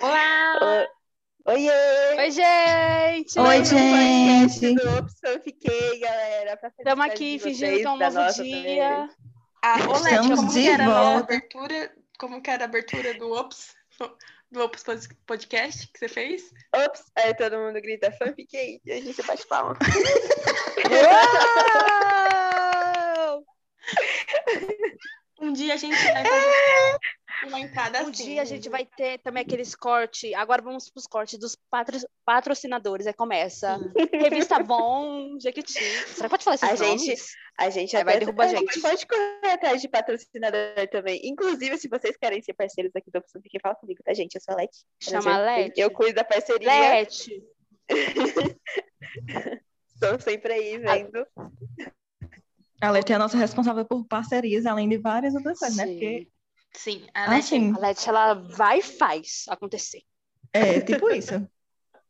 Olá! Oiê! Oi, gente! Oi, gente. do Opção Fiquei, galera. Estamos aqui fingindo que é um novo dia. Ah, Leti, Estamos como de que era a volta. abertura? Como que era a abertura do Ops? Do Ops Pod- Podcast que você fez? Ops! Aí todo mundo grita, fã Fiquei. E a gente bate palma. Um dia a gente vai fazer uma entrada Um assim. dia a gente vai ter também aqueles cortes. Agora vamos para os cortes dos patro- patrocinadores. Aí começa. Revista Bom, Jequiti. Será que pode falar esses A gente- nomes? A gente Aí vai derrubar a gente. pode correr atrás de patrocinador também. Inclusive, se vocês querem ser parceiros aqui do Opção fala comigo, tá, gente? Eu sou a Leti. Chama a Leti. Eu cuido da parceria. Lete. Estou sempre aí vendo. A Leti é a nossa responsável por parcerias, além de várias outras coisas, né? Sim. Porque, Sim, a Leti. sim, A Lete, ela vai e faz acontecer. é tipo isso.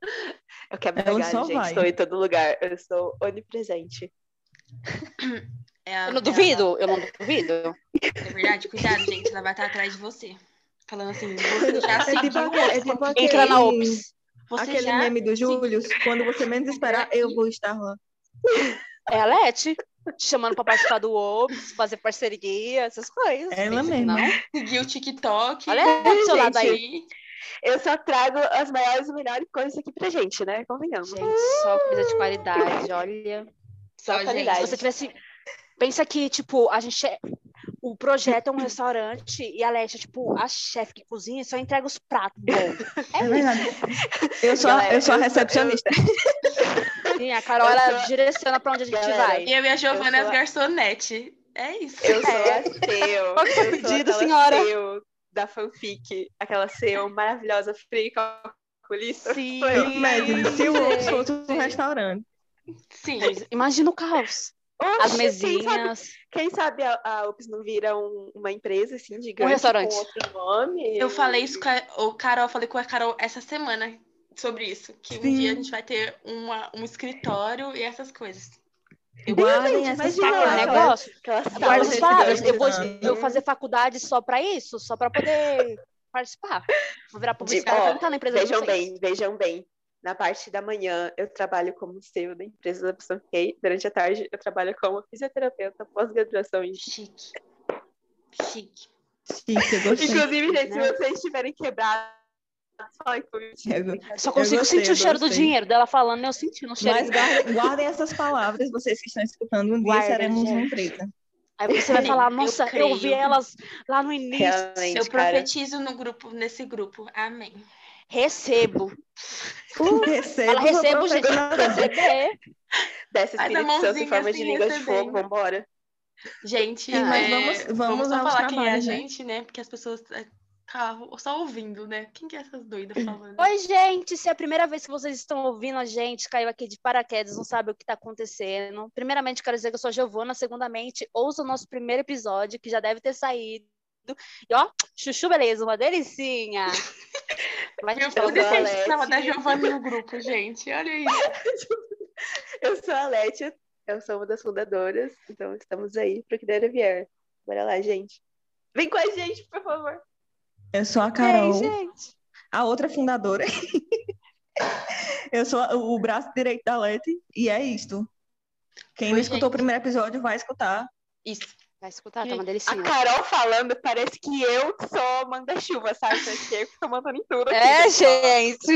Eu quebro Ela só gente. vai. Estou em todo lugar. Eu sou onipresente. é a- Eu não é a- duvido, eu não duvido. É verdade, cuidado, gente. Ela vai estar atrás de você. Falando assim, você já É tipo, seguiu. aquele- é tipo Entra na aquele- Ops. Você aquele já meme do. Júlio, quando você menos esperar, eu vou estar lá. É a Lete. Te chamando pra participar do Ops, fazer parceria, essas coisas. Ela Tem que- mesma. Não? Seguiu o TikTok. Olha aí do seu lado aí. Eu só trago as maiores e melhores coisas aqui pra gente, né? Convenhamos. Gente, só coisa de qualidade, olha. Só, Só gente. qualidade. Se você tivesse. Pensa que, tipo, a gente. é- O projeto é um restaurante e a Leste é, tipo, a chefe que cozinha só entrega os pratos bons. É verdade. Eu sou, a- Galera, eu sou a eu recepcionista. Sim, a Carol, ela sou- direciona pra onde a gente Galera, vai. E eu e a Giovana Eu as garçonete. É isso. Eu sou É. a CEO. Qual que foi o pedido, senhora? CEO da fanfic. Aquela CEO maravilhosa, fria e calculista. Sim. Imagine, se o fosse um restaurante. Sim. Imagina o caos. As Oxe, Quem sabe, mesinhas. quem sabe a, a Ops não vira um- uma empresa, assim, gigante, restaurante. com outro nome. Eu falei isso com a o Carol, eu falei com a Carol essa semana sobre isso. Que um Sim. dia a gente vai ter uma, um escritório e essas coisas. Guardem gente, essas palavras. negócio. Aquela Guarda sala essas palavras. Eu vou, eu vou fazer faculdade só pra isso, só pra poder participar. Vou virar publicitária ó, pra entrar na empresa de Vejam bem, vejam bem. Na parte da manhã, eu trabalho como CEO da empresa da Opção Fiquei. Durante a tarde, eu trabalho como fisioterapeuta pós-graduação em Chique. Chique. Chique, eu gostei. Inclusive, gente, Né? se vocês estiverem quebrados, Eu- Só consigo gostei, sentir o eu cheiro do dinheiro dela falando, eu sentindo o cheiro. Mas guardem, guardem essas palavras, vocês que estão escutando. Um dia Guardem, seremos uma gente. empresa. Aí você vai falar, Eu nossa, eu, creio. vi elas lá no início. Realmente, Eu cara. profetizo no grupo, nesse grupo. Amém. Recebo. Recebo, Fala, recebo, gente. Receber. Desce Espírito Santo em forma de assim, língua de fogo, vambora. Gente, Sim, mas é, vamos- vamos aos falar quem é a né? gente, né? Porque as pessoas é, tá só ouvindo, né? Quem que é essas doidas falando? Oi, gente, se é a primeira vez que vocês estão ouvindo a gente, caiu aqui de paraquedas, não sabe o que está acontecendo. Primeiramente, quero dizer que eu sou a Giovana. Segundamente, ouça o nosso primeiro episódio, que já deve ter saído. E ó, chuchu, beleza, uma delicinha. Vai Eu isso que a da Giovanna no grupo, gente. Olha isso. Eu sou a Letia, eu sou uma das fundadoras, então estamos aí pro que der e vier. Bora lá, gente. Vem com a gente, por favor. Eu sou a Ei, Carol, gente. a outra fundadora. Eu sou a- o braço direito da Leti e é isto. Quem não Oi, escutou o gente. primeiro episódio vai escutar. Isso. Vai escutar, tá uma A delicinha. Carol falando, parece que eu sou manda-chuva, sabe? Parece que eu tô mandando em tudo aqui. É, gente.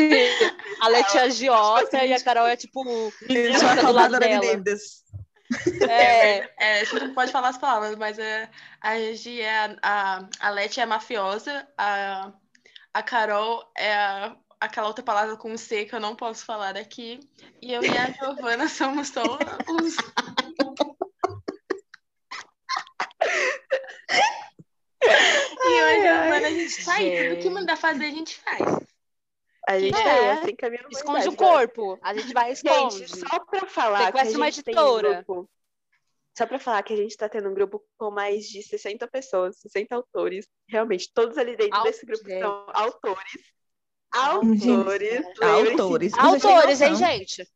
A Leti é a agiota e a Carol é tipo. Eu sou a do lado dela. dívidas. É, É, a gente não pode falar as palavras, mas é, a Gi é a, a, Leti é a mafiosa, a, a Carol é a- aquela outra palavra com C que eu não posso falar aqui, e eu e a Giovana somos só os. E e a Giovana, a gente tá aí, tudo que Gente. mandar fazer, a gente faz. A gente É. aí, assim, caminhando pra esconde o ó. corpo. A gente vai esconde. Gente, só pra falar que a Sequestra uma gente tem um editora. grupo... Só pra falar que a gente tá tendo um grupo com mais de 60 pessoas, 60 autores. Realmente, todos ali dentro desse grupo gente. são autores. Autores. Autores. Autores. Autores, hein, gente?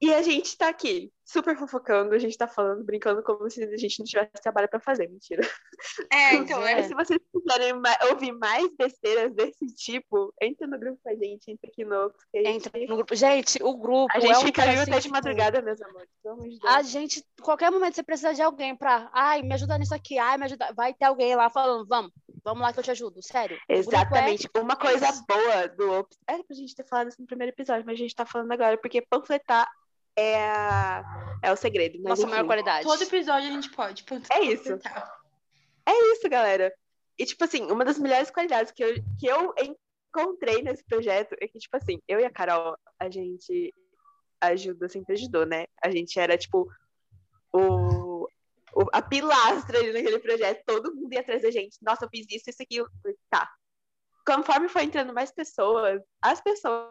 E a gente tá aqui, super fofocando, a gente tá falando, brincando como se a gente não tivesse trabalho pra fazer, mentira. É, então, É. é. Se vocês quiserem ouvir mais besteiras desse tipo, entra no grupo com a gente, entra aqui no gente, Entra no grupo. Gente, o grupo. a gente é fica vivo até de madrugada, meus amores. Deus. A gente, qualquer momento você precisa de alguém pra. Ai, me ajuda nisso aqui. Ai, me ajuda. Vai ter alguém lá falando, vamos, vamos lá que eu te ajudo. Sério. É- Exatamente. Uma coisa boa do Ops. Era pra gente ter falado isso no primeiro episódio, mas a gente tá falando agora, porque panfletar é, a- é o segredo. Mas, Nossa maior enfim, qualidade. Todo episódio a gente pode. Putz, É isso. é isso, galera. E, tipo assim, uma das melhores qualidades que eu, que eu encontrei nesse projeto é que, tipo assim, eu e a Carol, a gente ajuda, sempre ajudou, né? A gente era, tipo, o, o- a pilastra ali naquele projeto. Todo mundo ia atrás da gente. Nossa, eu fiz isso, isso aqui. Tá. Conforme foi entrando mais pessoas, as pessoas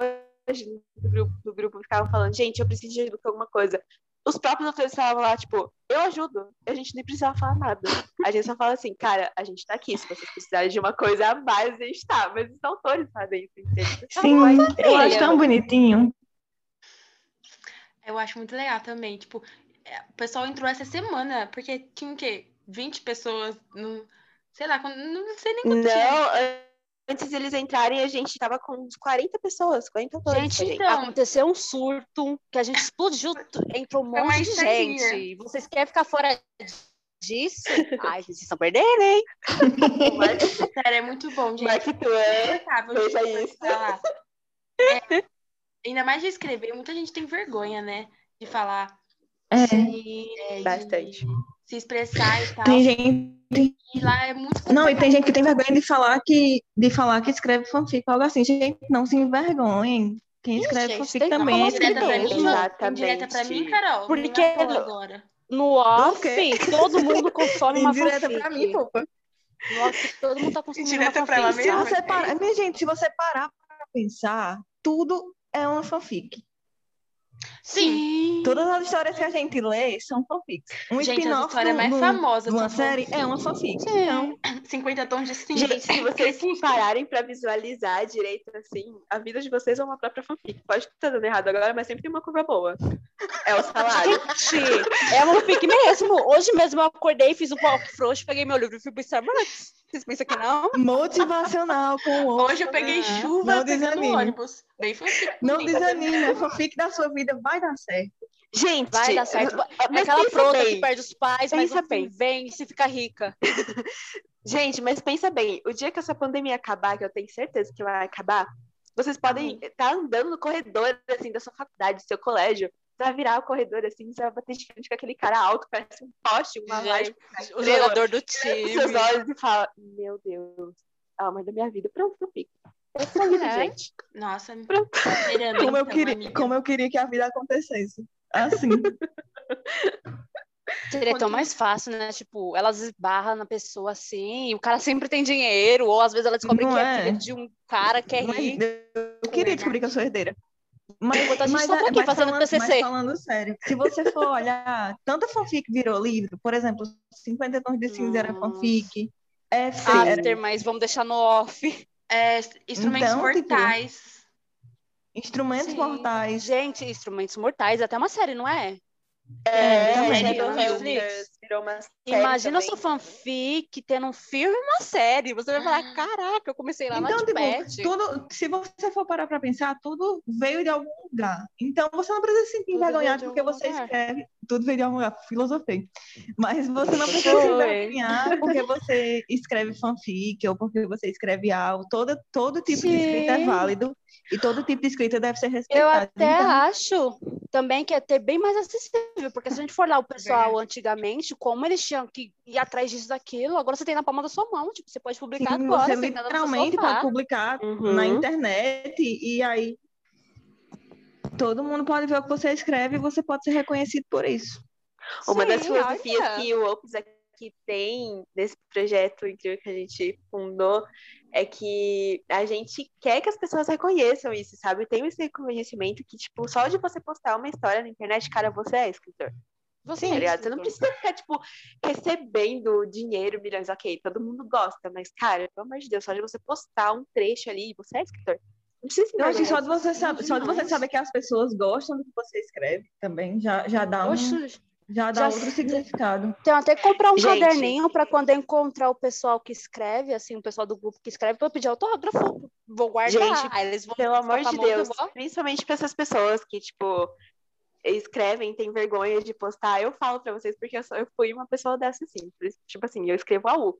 do grupo, do grupo ficavam falando, gente, eu preciso de ajuda com alguma coisa. Os próprios autores falavam lá, tipo, eu ajudo. A gente nem precisava falar nada. A gente só fala assim, cara, a gente tá aqui. Se vocês precisarem de uma coisa a mais, a gente tá. Mas os autores fazem isso, entende? Sim, eu acho tão bonitinho. Eu acho muito legal também. Tipo, é, o pessoal entrou essa semana, porque tinha o quê? 20 pessoas no. Sei lá, não sei nem quanto tinha. Antes deles entrarem, a gente tava com uns 40 pessoas, 40 autores. Gente, gente. então- aconteceu um surto que a gente explodiu, entrou um monte de gente. Vocês querem ficar fora disso? Ai, vocês estão perdendo, hein? Sério, é muito bom, gente. Mark Twain, Insuportável veja de isso. falar. É, ainda mais de escrever, muita gente tem vergonha, né? De falar, É, Sim. é, de Bastante. Se expressar e tal. tem gente. E lá é muito Não, e tem gente que tem vergonha de falar que, de falar que escreve fanfic, algo assim. Gente, não se envergonhem. Quem escreve gente, fanfic tem também é pra escritor. mim, Exatamente. indireta pra mim, Carol. Porque- é agora. No off, todo mundo consome uma Indireta fanfic. pra mim, fofa. No off, todo mundo tá consumindo uma pra ela fanfic. Se você parar, minha gente, se você parar pra pensar, tudo é uma fanfic. Sim. Todas as histórias que a gente lê são fanfics. Um Gente, spin-off histórias de um- mais de um- famosas de uma série é uma fanfic. Sim. Então, 50 tons de cinza. Gente, se vocês pararem pra visualizar direito, assim, a vida de vocês é uma própria fanfic. Pode estar dando errado agora, mas sempre tem uma curva boa. É o salário. Gente, é uma fanfic mesmo. Hoje mesmo eu acordei, fiz um walk frouxo, peguei meu livro e fui pro Starbucks. Vocês pensam que não? motivacional com o Hoje eu peguei Ah, chuva não desanime. ônibus. Bem fanfic. Não desanime, a fanfic da sua vida vai dar certo. Gente, Vai dar certo. É mas aquela frota bem. que perde os pais, mas Pensa fim bem. vem e se fica rica. Gente, mas pensa bem, o dia que essa pandemia acabar, que eu tenho certeza que vai acabar, vocês podem estar andando no corredor, assim, da sua faculdade, do seu colégio, você vai virar o corredor, assim, você vai bater de frente com aquele cara alto, parece um poste, uma Gente, o estrela, jogador do com seus time. olhos e fala, meu Deus, a alma da minha vida, pronto, eu fico. Essa é vida, É. gente. Nossa, Pronto. esperando, Como eu, queria, amiga. como eu queria que a vida acontecesse. Assim. Seria tão mais fácil, né? Tipo, elas esbarram na pessoa assim, e o cara sempre tem dinheiro, ou às vezes ela descobre Não que é. é? filha de um cara que é Mas rico. eu queria descobrir que eu sou herdeira. Mas, Enquanto a gente mas, só tá é- aqui mas fazendo falando, TCC. mas falando sério, se você for olhar, tanta fanfic virou livro, por exemplo, 50 tons de cinza era fanfic, era After, mas vamos deixar no off. É, instrumentos Então, tipo, mortais. instrumentos Sim. mortais. Gente, instrumentos mortais, até uma série, não é? É, também. Shadowhunters virou uma série Imagina também. sua fanfic tendo um filme e uma série. Você vai falar, caraca, eu comecei lá Então, na tipo, tudo, se você for parar pra pensar, tudo veio de algum lugar. Então, você não precisa se de porque você lugar. escreve. Tudo veio de algum lugar, filosofei. Mas você não precisa se envergonhar porque você escreve fanfic ou porque você escreve algo. Todo, todo tipo de escrita é Sim. válido e todo tipo de escrita deve ser Eu respeitado. até Então, acho também que é ter bem mais acessível, porque se a gente for lá o pessoal Verdade. antigamente, como eles tinham que ir atrás disso daquilo, agora você tem na palma da sua mão, tipo, você pode publicar sim, agora, você literalmente pode publicar Uhum. na internet e aí todo mundo pode ver o que você escreve e você pode ser reconhecido por isso. Uma das Sim, filosofias olha. que o Opus aqui tem nesse projeto incrível que a gente fundou é que a gente quer que as pessoas reconheçam isso, sabe? Tem esse reconhecimento que, tipo, só de você postar uma história na internet, cara, você é escritor. Você Tá é? Você não precisa ficar, tipo, recebendo dinheiro, milhões, ok, todo mundo gosta, mas, cara, pelo amor de Deus, só de você postar um trecho ali, você é escritor. Não precisa se Eu acho que só de você saber, só de você saber que as pessoas gostam do que você escreve também, já, já dá um, Oxe, já dá já outro significado. Tem até que comprar um Gente. caderninho para quando eu encontrar o pessoal que escreve, assim, o pessoal do grupo que escreve, para pedir autógrafo. Vou guardar. Gente, Aí eles vão Pelo amor de Deus, principalmente para essas pessoas que, tipo, escrevem, têm vergonha de postar, eu falo para vocês porque eu, sou- eu fui uma pessoa dessa, assim. Tipo assim, eu escrevo a U,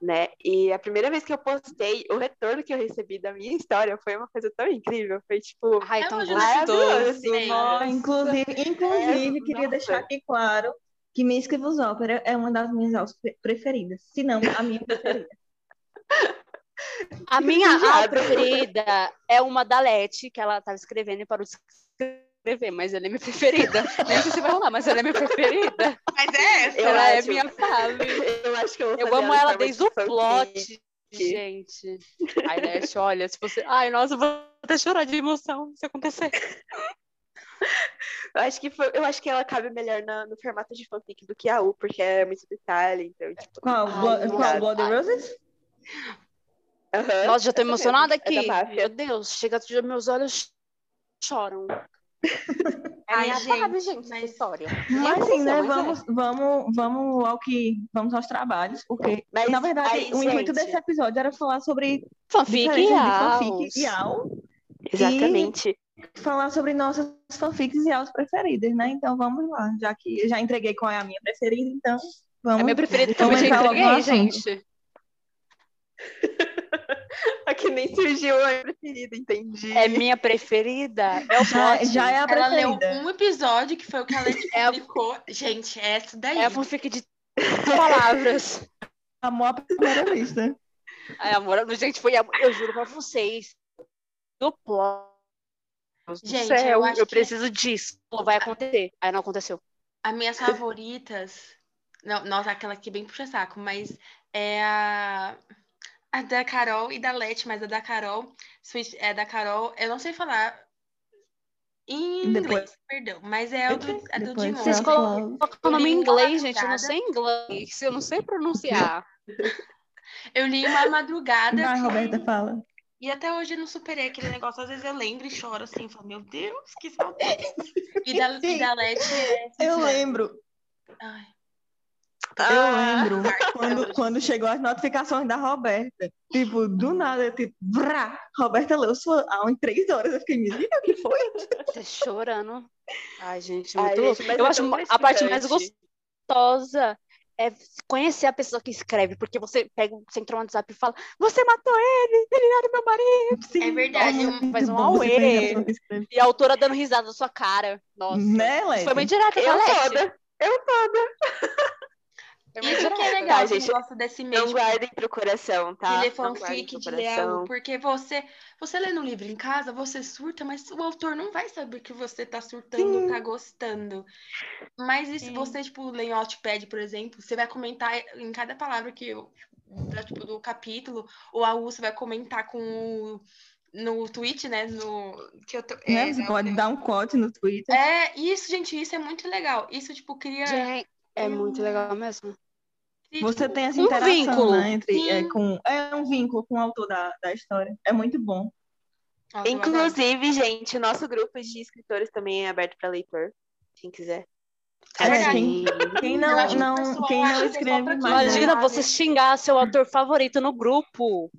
né? E a primeira vez que eu postei, o retorno que eu recebi da minha história foi uma coisa tão incrível. Foi, tipo, Ai, É tão gostoso. assim. Nossa. Inclusive, inclusive queria nossa. deixar aqui claro que Miss Esquivos Ópera é uma das minhas aulas pre- preferidas, se não a minha preferida. A minha aula preferida é uma da Leti, que ela estava escrevendo e parou escrever, mas ela é minha preferida. Nem sei se vai rolar, mas ela é minha preferida. Mas é essa. Ela é acho. minha fave. Eu acho que eu vou Eu amo ela desde de o plot, fanfic. gente. Ai, Leti, olha, se você. Ai, nossa, eu vou até chorar de emoção se acontecer. Eu acho que foi, eu acho que ela cabe melhor na- no formato de fanfic do que a U, porque é muito detalhe, então, tipo. Qual? Ai, qual Bloody Roses? aham. Nossa, já tô emocionada é aqui. máfia. Meu Deus, chega, meus olhos choram. É Ai, gente, gente, mas- história. Mas sim, né? mas é. Vamos, vamos, vamos ao que vamos aos trabalhos, porque Mas na verdade aí, o intuito gente, desse episódio era falar sobre Fanfic e aos. fanfic e AU, Exatamente. falar sobre nossas fanfics e AUs preferidas, né? Então vamos lá, já que já entreguei qual é a minha preferida, então vamos. A minha preferida também já entreguei, assunto. gente. Aqui nem surgiu a minha preferida, entendi. É minha preferida. É o Já, plot. já é a Ela leu preferida. um episódio que foi o que ela É a- publicou. Gente, é essa daí. É a fanfic de palavras. Amor à primeira vista. Ai, amor, gente, foi amor. Eu juro pra vocês. Do do Gente, céu, eu acho que- preciso disso. Não vai acontecer. Aí não aconteceu. As minhas favoritas. Não, nossa, aquela aqui bem puxa-saco, mas é a. A da Carol e da Leti, mas a da Carol. Sweet, é da Carol. Eu não sei falar. Em Depois- inglês, perdão. Mas é, o do, é do Depois Dimon. Vocês colocam o nome em inglês, gente. Eu não sei inglês. Eu não sei pronunciar. Eu li uma madrugada. Vai, Roberta, fala. E até hoje eu não superei aquele negócio. Às vezes eu lembro e choro assim. Falo, meu Deus, que saudade. E da, e da Leti é. Eu lembro, Ai, eu Ah, lembro quando, quando chegou as notificações da Roberta. Tipo, do nada, tipo, vrá, Roberta leu sua aula em três horas. Eu fiquei, menina, o que foi? Tô chorando. Ai, gente, Ai, muito gente, louco. mas Eu é acho a parte mais gostosa é conhecer a pessoa que escreve, porque você pega, você entra no WhatsApp e fala, você matou ele, ele era meu marido. Sim, É verdade, faz um você auê. E a autora dando risada na sua cara. Nossa. Né, Leti? Foi muito direto, eu toda. Eu toda. Muito Isso que é legal, Tá, gente, negócio desse. Não de guardem pro coração, tá? de ler fanfic, de ler algo, porque você, você lendo um livro em casa, você surta, mas o autor não vai saber que você tá surtando, tá gostando. Mas e se Sim. você, tipo, lê em Wattpad, por exemplo, você vai comentar em cada palavra que eu, da, tipo, do capítulo, ou a U você vai comentar com o- no tweet, né, no que eu tô, Né? é, Você da- pode dar um quote no Twitter. É, isso, gente, isso é muito legal. Isso, tipo, cria... Gente, é muito legal mesmo. Você tipo, tem essa um interação, vínculo. né, entre, é, com, é um vínculo com o autor da, da história. É muito bom. nossa. Inclusive, gente, o nosso grupo de escritores também é aberto para leitor. Quem quiser. É verdade. quem, quem Eu não, acho que o não, quem não é escreve mais. quem Imagina né? você xingar seu autor favorito no grupo.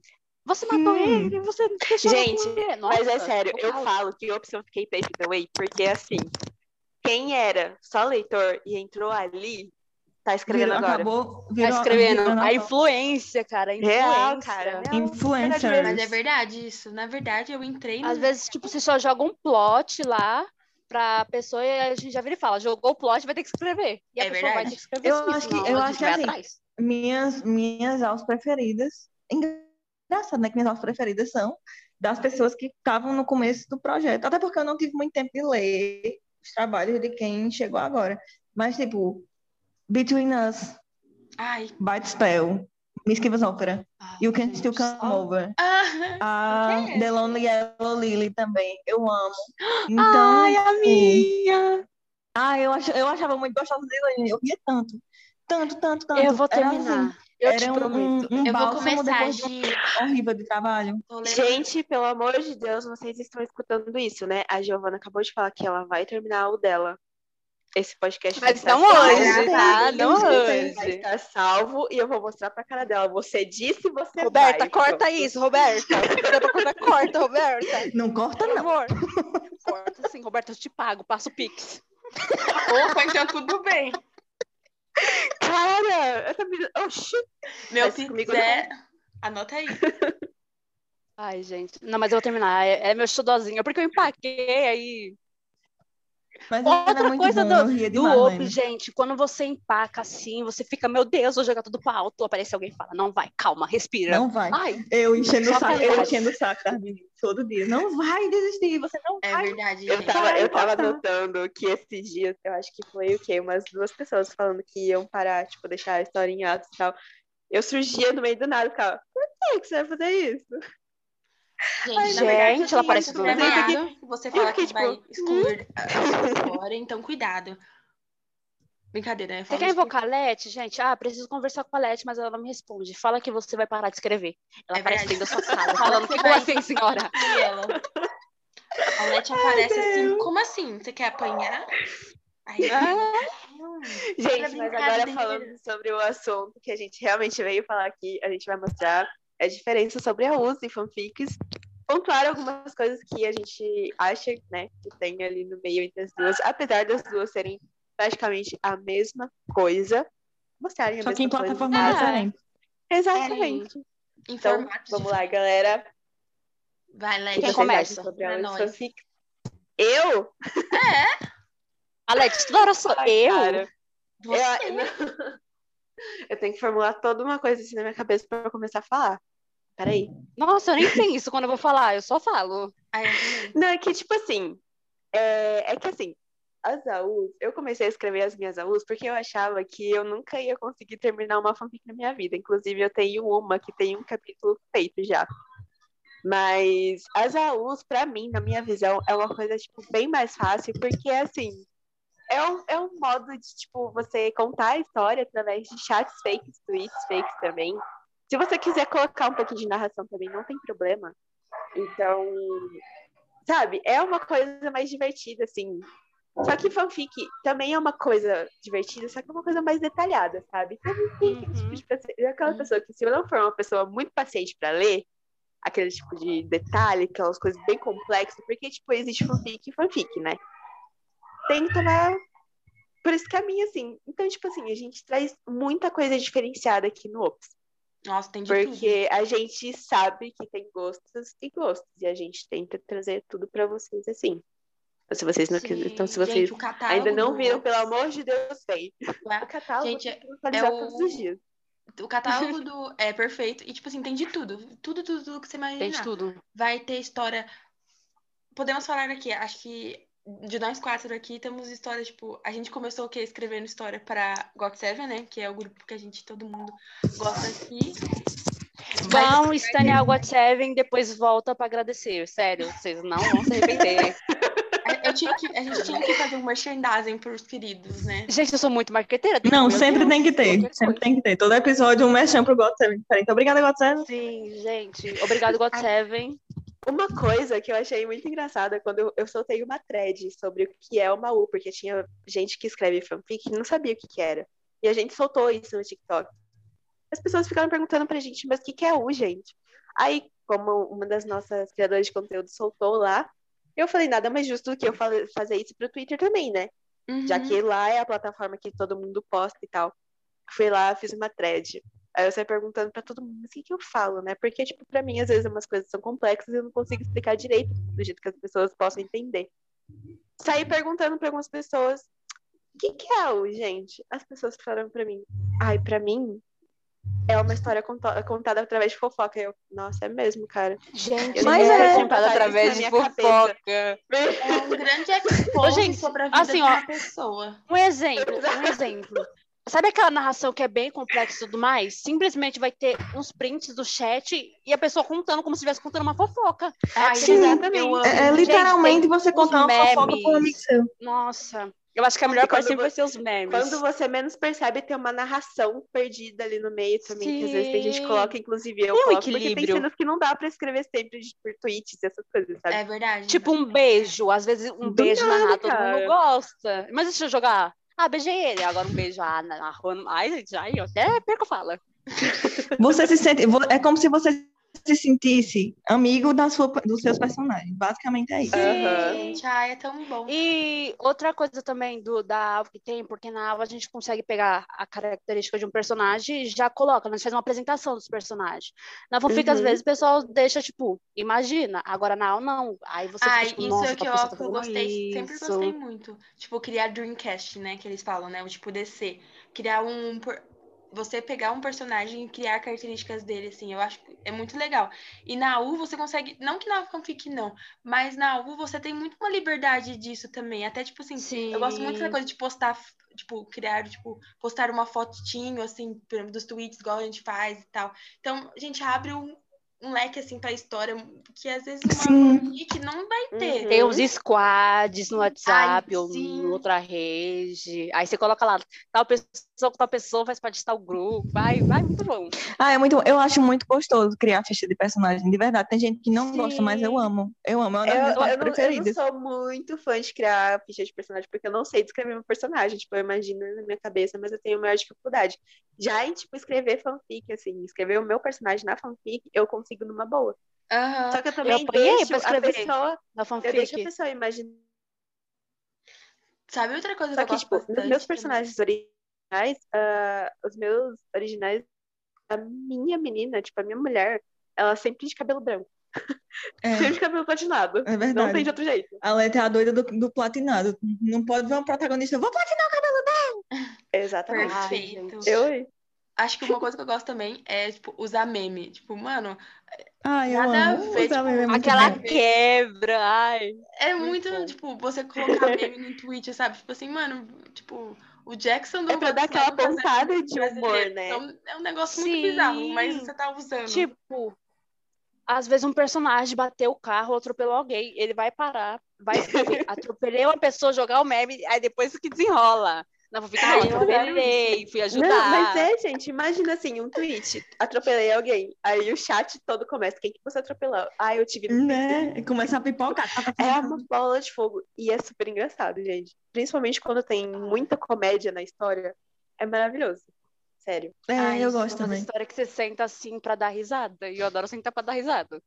Você matou Sim. ele, você deixou Gente, ele. Mas é Nossa, sério, eu falo que opção fiquei paved the way, porque assim, quem era só leitor e entrou ali, tá escrevendo Virou, agora. acabou, Tá virou, escrevendo. virou A influência, cara. A influência. Real, cara. Não, Influencers. Mas é verdade isso. Na verdade, eu entrei no... Às vezes, tipo, você só joga um plot lá pra pessoa e a gente já vira e fala, jogou o plot, vai ter que escrever. E a É pessoa vai verdade. ter que escrever Eu isso, acho que- senão eu acho que vai assim, atrás. minhas, minhas aulas preferidas. Engraçado, né? Que minhas aulas preferidas são das pessoas que estavam no começo do projeto. Até porque eu não tive muito tempo de ler os trabalhos de quem chegou agora. Mas, tipo, Between Us, Ai. Bite Spell, Miss Kiva's Opera, You Can Still Come Over, Ah, a O que é The Lonely Yellow Lily também. Eu amo. Então, Ai, a tipo, minha! ah, eu, ach, eu achava muito gostosa de ler, eu ria tanto. Tanto, tanto, tanto. Eu vou Era terminar. assim, Eu te Era um, um, prometo. um Eu vou começar de de. um horrível de trabalho. Gente, pelo amor de Deus, vocês estão escutando isso, né? A Giovana acabou de falar que ela vai terminar o dela. Esse podcast vai Mas estar não salvo, hoje, tá? Não Vai hoje. estar salvo e eu vou mostrar pra cara dela. Você disse, você Roberta, vai. corta Pronto. isso, Roberta. Se der pra cortar, corta, Roberta. Não corta, Por não. favor. Corta sim, Roberta, eu te pago, passo o Pix. Opa, então tudo bem. Cara, essa menina. Oxi. Meu Mas Pix comigo é. Anota aí. Ai, gente. Não, mas eu vou terminar. É, é meu xodozinho. É porque eu empaquei aí. Mas Outra é muito coisa bom, do, né? gente, quando você empaca assim, você fica, meu Deus, vou jogar tudo pra alto. Aparece alguém e fala, não vai, calma, respira. Não vai. Ai, Eu enchendo o saco, eu enchendo o saco das meninas todo dia. Não vai desistir, você não É vai. verdade, Eu gente. tava, Vai, eu tava notando que esses dias, eu acho que foi o quê? Umas duas pessoas falando que iam parar, tipo, deixar a história em atos e tal. Eu surgia no meio do nada e ficava, por que, que você vai fazer isso? Gente, Ai, na verdade, ela assim, parece do nada. errado, Você fala fiquei, que vai tipo, excluir a sua história, então cuidado. Brincadeira, né? você quer invocar a Leti, gente? Ah, preciso conversar com a Leti, mas ela não me responde. Fala que você vai parar de escrever. Ela É aparece dentro da sua sala, Fala falando, que que vai- como assim, senhora? E ela. A Leti aparece assim, Deus. como assim? Você quer apanhar? Aí, hum, Gente, mas agora falando sobre o assunto que a gente realmente veio falar aqui, a gente vai mostrar a diferença sobre a uso e fanfics, pontuar algumas coisas que a gente acha, né, que tem ali no meio entre as duas, apesar das duas serem praticamente a mesma coisa, mostrarem a Só que em mesma coisa. plataformas É. diferentes. Exatamente. em Então, vamos lá, galera. Vai, que Quem começa? sobre É a uso e nóis. fanfics? Eu? A Leti, toda hora sou Ai, eu? cara. Você. Eu, eu tenho que formular toda uma coisa assim na minha cabeça pra começar a falar. Peraí. Nossa, eu nem penso quando eu vou falar, eu só falo. Eu também. Não, é que tipo assim. É, é que assim, as AUs, eu comecei a escrever as minhas AUs porque eu achava que eu nunca ia conseguir terminar uma fanfic na minha vida. Inclusive, eu tenho uma que tem um capítulo feito já. Mas as AUs, pra mim, na minha visão, é uma coisa, tipo, bem mais fácil, porque assim. É um, é um modo de, tipo, você contar a história através de chats fakes, tweets fakes também. Se você quiser colocar um pouquinho de narração também, não tem problema. Então, sabe, é uma coisa mais divertida, assim. Só que fanfic também é uma coisa divertida, só que é uma coisa mais detalhada, sabe? Tem aquele tipo de pessoa- é aquela pessoa que, se eu não for uma pessoa muito paciente pra ler, aquele tipo de detalhe, aquelas coisas bem complexas, porque, tipo, existe fanfic e fanfic, né? Tem que tomar por esse caminho, assim. Então, tipo assim, a gente traz muita coisa diferenciada aqui no Ops. Nossa, tem de tudo. Porque a gente sabe que tem gostos e gostos. E a gente tenta trazer tudo pra vocês assim. Então, se vocês não quiserem. Então, se gente, vocês catálogo ainda não viram, pelo amor de Deus, vem. O catálogo Gente, é o- todos os dias. O catálogo do é perfeito e tipo assim, tem de tudo. Tudo, tudo, tudo que você imaginar. Tem de tudo. Vai ter história. Podemos falar aqui, acho que de nós quatro aqui temos história, tipo, a gente começou o quê? Escrevendo história pra GOT7, né? Que é o grupo que a gente, todo mundo gosta aqui. Vão estanear o WhatsApp depois volta pra agradecer. Sério, vocês não vão se arrepender. A- Eu tinha que, a gente tinha que fazer um merchandising pros queridos, né? Gente, eu sou muito marqueteira. Não, sempre Deus, tem que ter. Sempre coisa. tem que ter. Todo episódio um mexão pro God 7 diferente. Obrigada, God 7. Sim, gente. Obrigado, GOT7. Uma coisa que eu achei muito engraçada quando eu, eu soltei uma thread sobre o que é uma U, porque tinha gente que escreve fanfic e não sabia o que, que era. E a gente soltou isso no TikTok. As pessoas ficaram perguntando pra gente, mas o que, que é U, gente? Aí, como uma das nossas criadoras de conteúdo soltou lá, eu falei, nada mais justo do que eu fa- fazer isso pro Twitter também, né? Já Uhum. que lá é a plataforma que todo mundo posta e tal. Fui lá, fiz uma thread. Aí eu saí perguntando pra todo mundo, mas o que, que eu falo, né? Porque, tipo, pra mim, às vezes, umas coisas são complexas e eu não consigo explicar direito do jeito que as pessoas possam entender. Saí perguntando pra algumas pessoas, o que, que é o, gente? As pessoas falaram pra mim, ai, pra mim, é uma história contada através de fofoca. Eu, nossa, é mesmo, cara. Gente, Mas é- contado Isso através de fofoca. É um grande expose gente, sobre a vida assim, de ó, uma pessoa. Um exemplo, um exemplo. Sabe aquela narração que é bem complexa e tudo mais? Simplesmente vai ter uns prints do chat e a pessoa contando como se estivesse contando uma fofoca. Ai, Sim, gente, exatamente. eu amo. É, é Gente, literalmente tem você contar uma fofoca com um amigo seu. Nossa, Eu acho que a melhor parte quando sempre vai ser os memes. Quando você menos percebe, tem uma narração perdida ali no meio também, que às vezes tem gente que Sim. coloca, inclusive eu Tem um coloco, porque tem equilíbrio. cenas que não dá pra escrever sempre por tweets e essas coisas, sabe? É verdade. Tipo um beijo, às vezes um Do beijo na nada, Nath, todo mundo gosta. Mas deixa eu jogar. Ah, beijei ele. Agora um beijo ah, na, rua. Ai, gente, ai, eu até perco fala. Você se sente. É como se você se sentisse amigo da sua, dos seus personagens. Basicamente é isso. Aham. Gente, ai, é tão bom. E outra coisa também do, da Alva que tem, porque na Alva a gente consegue pegar a característica de um personagem e já coloca, nós faz uma apresentação dos personagens. Na fanfic, às Uhum. vezes, o pessoal deixa, tipo, imagina. Agora na Alva, não. Aí você fica, Ai, tipo, isso nossa, é o que eu, tá eu gostei, sempre isso. gostei muito. Tipo, criar Dreamcast, né? Que eles falam, né? O tipo DC. Criar um. Você pegar um personagem e criar características dele, assim, eu acho que é muito legal. E na U você consegue. Não que na fanfic não, mas na U você tem muito uma liberdade disso também. Até, tipo assim, Sim. eu gosto muito dessa coisa de postar, tipo, criar, tipo, postar uma fotinho, assim, dos tweets, igual a gente faz e tal. Então, a gente abre um, um leque, assim, pra história, que às vezes uma Sim. fanfic não vai ter. Uhum. Tem os squads no WhatsApp Ai, ou sim. em outra rede. Aí você coloca lá, tal pessoa com tal pessoa faz parte de tal grupo. Vai, vai, muito bom. Ah, é muito. bom. Eu acho muito gostoso criar ficha de personagem. De verdade, tem gente que não gosta, mas eu Sim. amo. Eu amo, é uma das Eu, minhas eu, partes não, eu não preferidas. sou muito fã de criar ficha de personagem, porque eu não sei descrever meu personagem. Tipo, eu imagino na minha cabeça, mas eu tenho maior dificuldade. Já em, tipo, escrever fanfic, assim, escrever o meu personagem na fanfic, eu consigo numa boa. Aham. Só que eu também apanhei deixo pra a pessoa, eu deixo a pessoa imaginar. Sabe outra coisa Só que eu que, gosto tipo, bastante meus também? personagens originais, ah, os meus originais, a minha menina, tipo, a minha mulher, ela sempre de cabelo branco. É, Sempre de cabelo platinado. é Não tem verdade. de outro jeito. A Letra é a doida do, do platinado. Não pode ver um protagonista. Eu vou platinar o cabelo. Exatamente. Ai, Perfeito. Eu, Acho que uma coisa que eu gosto também é, tipo, usar meme. Tipo, mano, Ai, eu Nada a ver, tipo, meme é Aquela quebra, ai. é Muito muito, tipo, você colocar meme no Twitch, sabe? Tipo assim, mano, tipo, o Jackson do É pra dar aquela pontada de humor, né? Então, é um negócio muito bizarro, mas Sim. você tá usando. Tipo, às vezes um personagem bateu o carro, atropelou alguém, ele vai parar, vai escrever, atropelei uma pessoa, jogar o meme, aí depois que desenrola. Não, Ai, eu adoro atropelei, fui ajudar. Não, mas é, gente, imagina assim, um tweet, atropelei alguém, aí o chat todo começa, quem que você atropelou? Ah, eu tive Né? Começa a pipocar. Tá, É uma bola de fogo. E é super engraçado, gente. Principalmente quando tem muita comédia na história. É maravilhoso. Sério. É, Ai, eu é gosto Uma também. história que você senta assim pra dar risada. E eu adoro sentar pra dar risada.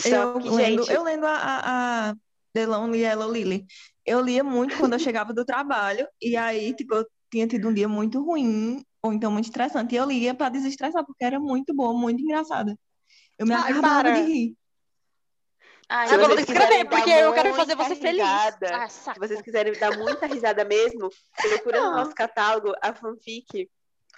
Só Eu que, lendo, gente, eu lendo a, a, a The Lonely Yellow Lily. Eu lia muito quando eu chegava do trabalho, e aí, tipo, eu tinha tido um dia muito ruim, ou então muito estressante, e eu lia pra desestressar, porque era muito boa, muito engraçada. Eu me Ai, acabava para. de rir. Ai, Agora eu vou vocês ter que escrever, porque eu quero fazer você feliz. Ah, Se vocês quiserem dar muita risada mesmo, procura no Não. nosso catálogo a fanfic.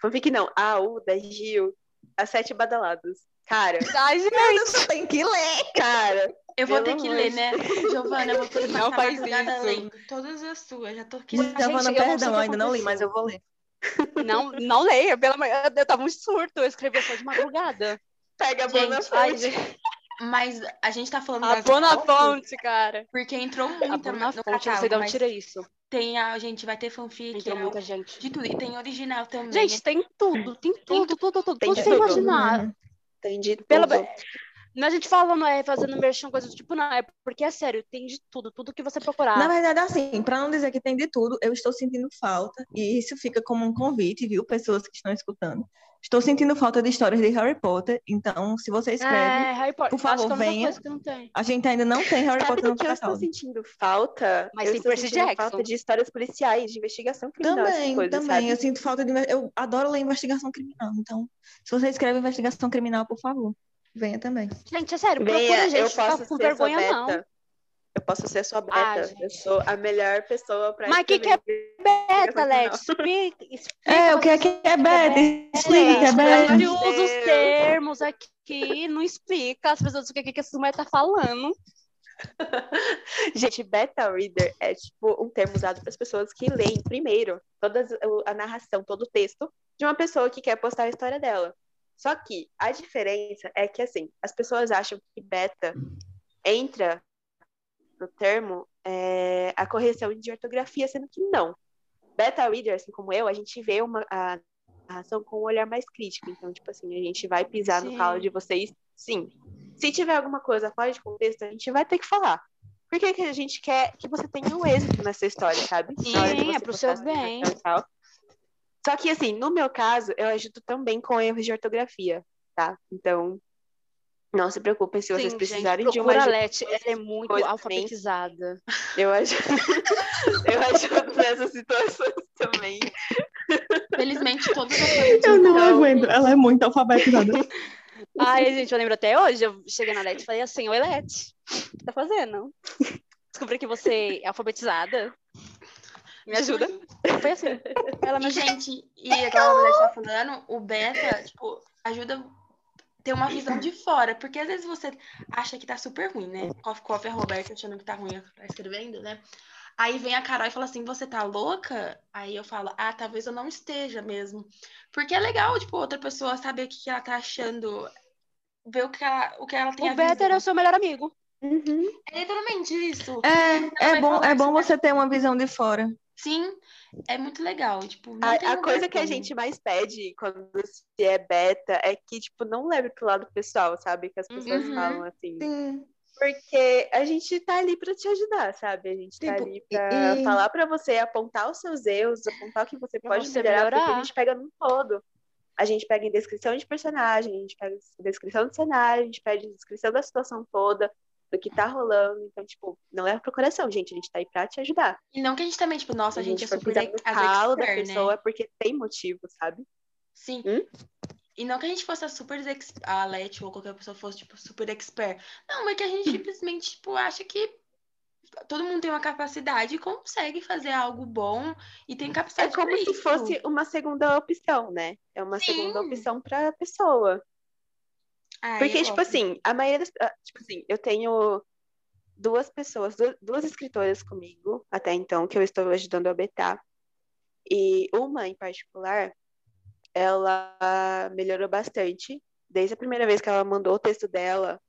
Fanfic não, a AU da Gil, As Sete Badalados. Cara, Ai, gente. Tem que ler! cara, eu vou pelo ter que amor ler, né? Giovana, eu vou ter que Não faz isso. lendo todas as suas. Já tô aqui. Gente, Giovana, eu não sei o perdão, ainda não li, mas eu vou ler. Não, não leia, pelo amor eu, tava um surto, eu escrevi só de madrugada. pega a boa Gente, Ai, fonte. gente, Mas a gente tá falando a das Bona altas, Fonte, cara. porque entrou muita Bona no Fonte, não sei de catálogo, onde isso. tem a, gente vai ter fanfic, Entrou é muita gente. de tudo. E tem original também. Gente, tem tudo, tem tudo, tudo, tudo. Tem Tudo você tudo. imaginar. Tem de tudo. Pela... Não é a gente falando, é fazendo merchan, coisa do tipo, não. É porque é sério, tem de tudo, tudo que você procurar. Na verdade, assim, para não dizer que tem de tudo, eu estou sentindo falta, e isso fica como um convite, viu, pessoas que estão escutando. Estou sentindo falta de histórias de Harry Potter, então, se você escreve, É, Harry Potter. por favor, Acho que é a única venha. coisa que não tem. a gente ainda não tem Harry Sabe Potter no que eu estou sentindo falta? Mas eu tem estou sentindo Jackson. falta de histórias policiais, de investigação criminal, Também, coisas, também. sabe? Eu sinto falta de. Eu adoro ler investigação criminal. Então, se você escreve investigação criminal, por favor, venha também. Gente, é sério, procura Venha, gente, eu fica posso com ser vergonha, sua não. beta. Eu posso ser sua beta. Ah, eu sou a melhor pessoa pra Mas que que é Beta, criminal. explica, explica É, o que é que é Beth? Explica, é A Beth. gente Deus. usa os termos aqui, não explica as pessoas o que, que essa mulher tá falando. Gente, beta reader é tipo um termo usado para as pessoas que leem primeiro toda a narração, todo o texto de uma pessoa que quer postar a história dela. Só que a diferença é que assim, as pessoas acham que beta entra no termo é, a correção de ortografia, sendo que não. Beta reader, assim como eu, a gente vê uma, a narração com um olhar mais crítico. Então, tipo assim, a gente vai pisar Sim. no calo de vocês, sim. Se tiver alguma coisa fora de contexto, a gente vai ter que falar. Por que, que a gente quer que você tenha um êxito nessa história, sabe? Sim, é pro seu bem. tal. Só que, assim, no meu caso, eu ajudo também com erros de ortografia, tá? Então, não se preocupem se vocês Sim, precisarem gente, de uma procura a ajuda. Leti, ela é muito coisa também. alfabetizada. Eu ajudo, eu ajudo nessas situações também. Felizmente, todos os Eu não Então- aguento, ela é muito alfabetizada. Ai, gente, eu lembro até hoje, eu cheguei na Leti e falei assim, oi Leti, o que tá fazendo? Descobri que você é alfabetizada. Me ajuda. Foi assim. Ela me gente, e igual a Beth tá falando, o beta, tipo, ajuda a ter uma visão de fora. Porque às vezes você acha que tá super ruim, né? Coffee Coffee a Roberta achando que tá ruim, tá escrevendo, né? Aí vem a Carol e fala assim, você tá louca? Aí eu falo, ah, talvez eu não esteja mesmo. Porque é legal, tipo, outra pessoa saber o que que ela tá achando, ver o que ela, o que ela tem a O Better é o seu melhor amigo. Uhum. É literalmente isso. É, é bom, é bom que você ter uma visão de fora. Sim, é muito legal. Tipo, A, a coisa que a gente mais pede quando se é beta é que, tipo, não leve pro lado pessoal, sabe? Que as pessoas Uhum. falam assim. Sim. Porque a gente tá ali pra te ajudar, sabe? A gente tá Tipo, ali pra e- falar pra você, apontar os seus erros, apontar o que você pode você melhorar, porque a melhorar. gente pega num todo. A gente pega em descrição de personagem, a gente pega em descrição do cenário, a gente pede em descrição da situação toda, do que tá rolando. Então, tipo, não leva pro coração, gente. A gente tá aí pra te ajudar. E não que a gente também, tipo, nossa, Se a gente é for super ex- calo da expert, pessoa né? é porque tem motivo, sabe? Sim. Hum? E não que a gente fosse a super a Leti ou qualquer pessoa fosse, tipo, super expert. Não, é que a gente simplesmente, tipo, acha que todo mundo tem uma capacidade e consegue fazer algo bom e tem É capacidade como pra se isso. fosse uma segunda opção, né? É uma Sim. segunda opção pra pessoa. Ai, Porque, tipo assim, a maioria das. ah, Tipo assim, eu tenho duas pessoas, du- duas escritoras comigo, até então, que eu estou ajudando a betar. E uma em particular, ela melhorou bastante. Desde a primeira vez que ela mandou o texto dela,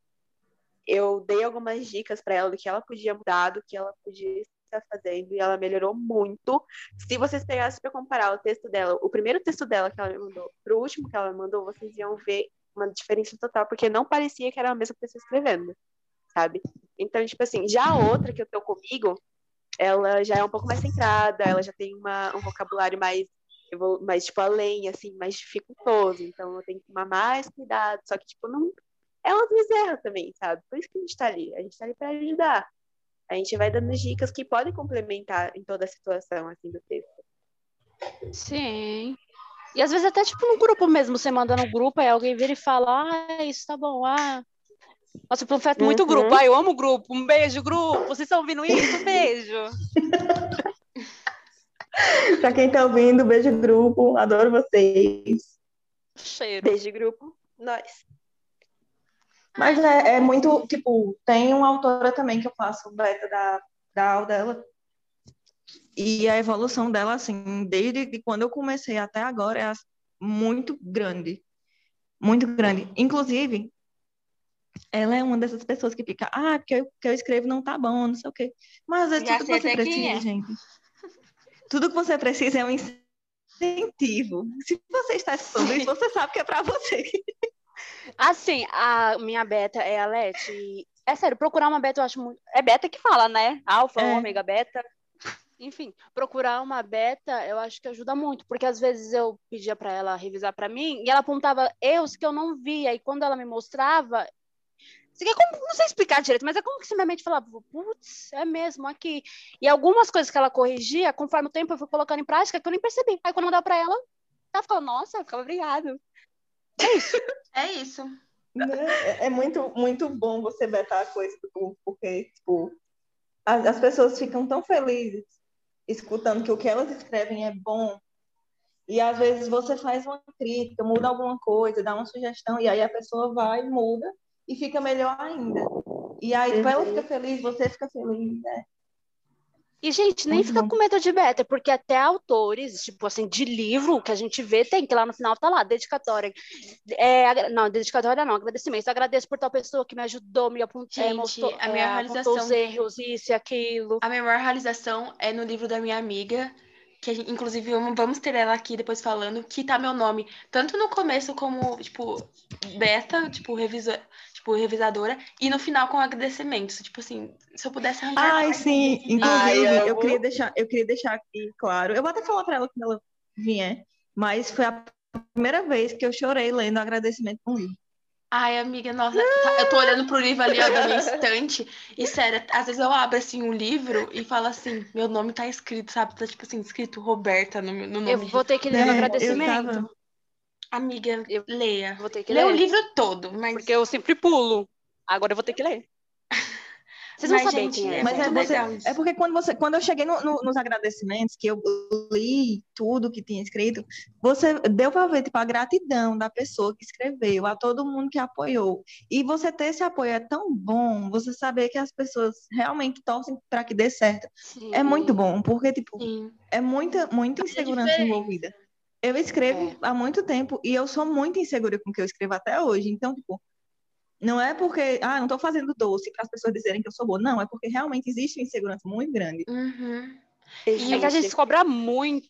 eu dei algumas dicas para ela do que ela podia mudar, do que ela podia estar fazendo, e ela melhorou muito. Se vocês pegassem para comparar o texto dela, o primeiro texto dela que ela me mandou, pro último que ela me mandou, vocês iam ver uma diferença total, porque não parecia que era a mesma pessoa escrevendo, sabe? Então, tipo assim, já a outra que eu tô comigo, ela já é um pouco mais centrada, ela já tem uma, um vocabulário mais, eu vou, mais, tipo, além, assim, mais dificultoso. Então, eu tenho que tomar mais cuidado. Só que, tipo, não. Ela às vezes erra também, sabe? Por isso que a gente tá ali. A gente tá ali pra ajudar. A gente vai dando dicas que podem complementar em toda a situação, assim, do texto. Sim. E às vezes até tipo no grupo mesmo, você manda no grupo, aí alguém vira e fala, ah, isso tá bom, ah. Nossa, eu muito Uhum. grupo. Ah, eu amo grupo. Um beijo, grupo. Vocês estão ouvindo isso? Um beijo. Pra quem tá ouvindo, beijo grupo, adoro vocês. Cheiro. Desde grupo, nós. Mas é, é muito, tipo, tem uma autora também que eu faço beta da, da aula dela. E a evolução dela, assim, desde que quando eu comecei até agora, é muito grande. Muito grande. Inclusive, ela é uma dessas pessoas que fica, ah, porque o que eu escrevo não tá bom, não sei o quê. Mas é Já tudo que você precisa, é. gente. Tudo que você precisa é um incentivo. Se você está escutando isso, você sabe que é pra você. Assim, a minha beta é a Leti. É sério, procurar uma beta eu acho muito. É beta que fala, né? Alfa, É. ômega, beta. Enfim, procurar uma beta eu acho que ajuda muito, porque às vezes eu pedia pra ela revisar pra mim e ela apontava erros que eu não via, e quando ela me mostrava. Isso aqui é como, não sei explicar direito, mas é como que se minha mente falava, putz, é mesmo, aqui. E algumas coisas que ela corrigia, conforme o tempo eu fui colocando em prática, que eu nem percebi. Aí quando eu mandava pra ela, ela ficava, nossa, eu ficava obrigado. É isso. Né? É, é muito, muito bom você betar a coisa do grupo, porque, tipo, as, as pessoas ficam tão felizes escutando que o que elas escrevem é bom. E às vezes você faz uma crítica, muda alguma coisa, dá uma sugestão, e aí a pessoa vai, muda e fica melhor ainda. E aí, tipo, ela Uhum. fica feliz, você fica feliz, né? E, gente, nem Muito fica bom. com medo de beta, porque até autores, tipo assim, de livro que a gente vê, tem que lá no final tá lá, dedicatória. É, não, dedicatória não, agradecimento. Agradeço por tal pessoa que me ajudou, me apontou, Gente, mostrou, a minha é, realização- os erros, isso e aquilo. A minha maior realização é no livro da minha amiga, que inclusive vamos- ter ela aqui depois falando, que tá meu nome, tanto no começo como, tipo, beta, tipo, revisa, tipo, revisadora, e no final com agradecimentos. Tipo assim, se eu pudesse arranjar. Ai, sim. vezes, Inclusive, Ai, eu amo. queria deixar, eu queria deixar aqui claro. Eu vou até falar para ela quando ela vier, mas foi a primeira vez que eu chorei lendo agradecimento com um livro. Ai, amiga, nossa, tá- eu tô olhando pro livro ali, ó, da minha estante, e sério, às vezes eu abro, assim, um livro e falo assim, meu nome tá escrito, sabe? Tá, tipo assim, escrito Roberta no, meu- no nome. Eu vou ter que ler o É, eu agradecimento. tava- Amiga, Eu- leia. Vou ter que Lê ler. o livro todo, mas... Porque eu sempre pulo. Agora eu vou ter que ler. Vocês vão Mas, saber gente, quem é. é Mas é, você- é porque quando você, quando eu cheguei no- no- nos agradecimentos, que eu li tudo que tinha escrito, você deu para ver tipo, a gratidão da pessoa que escreveu, a todo mundo que apoiou. E você ter esse apoio é tão bom, você saber que as pessoas realmente torcem para que dê certo. Sim. É muito bom, porque tipo, Sim. é muita, muita insegurança diferença. envolvida. Eu escrevo É. há muito tempo e eu sou muito insegura com o que eu escrevo até hoje. Então, tipo, não é porque, ah, não tô fazendo doce para as pessoas dizerem que eu sou boa. Não, é porque realmente existe uma insegurança muito grande. Uhum. É que a gente se cobra muito.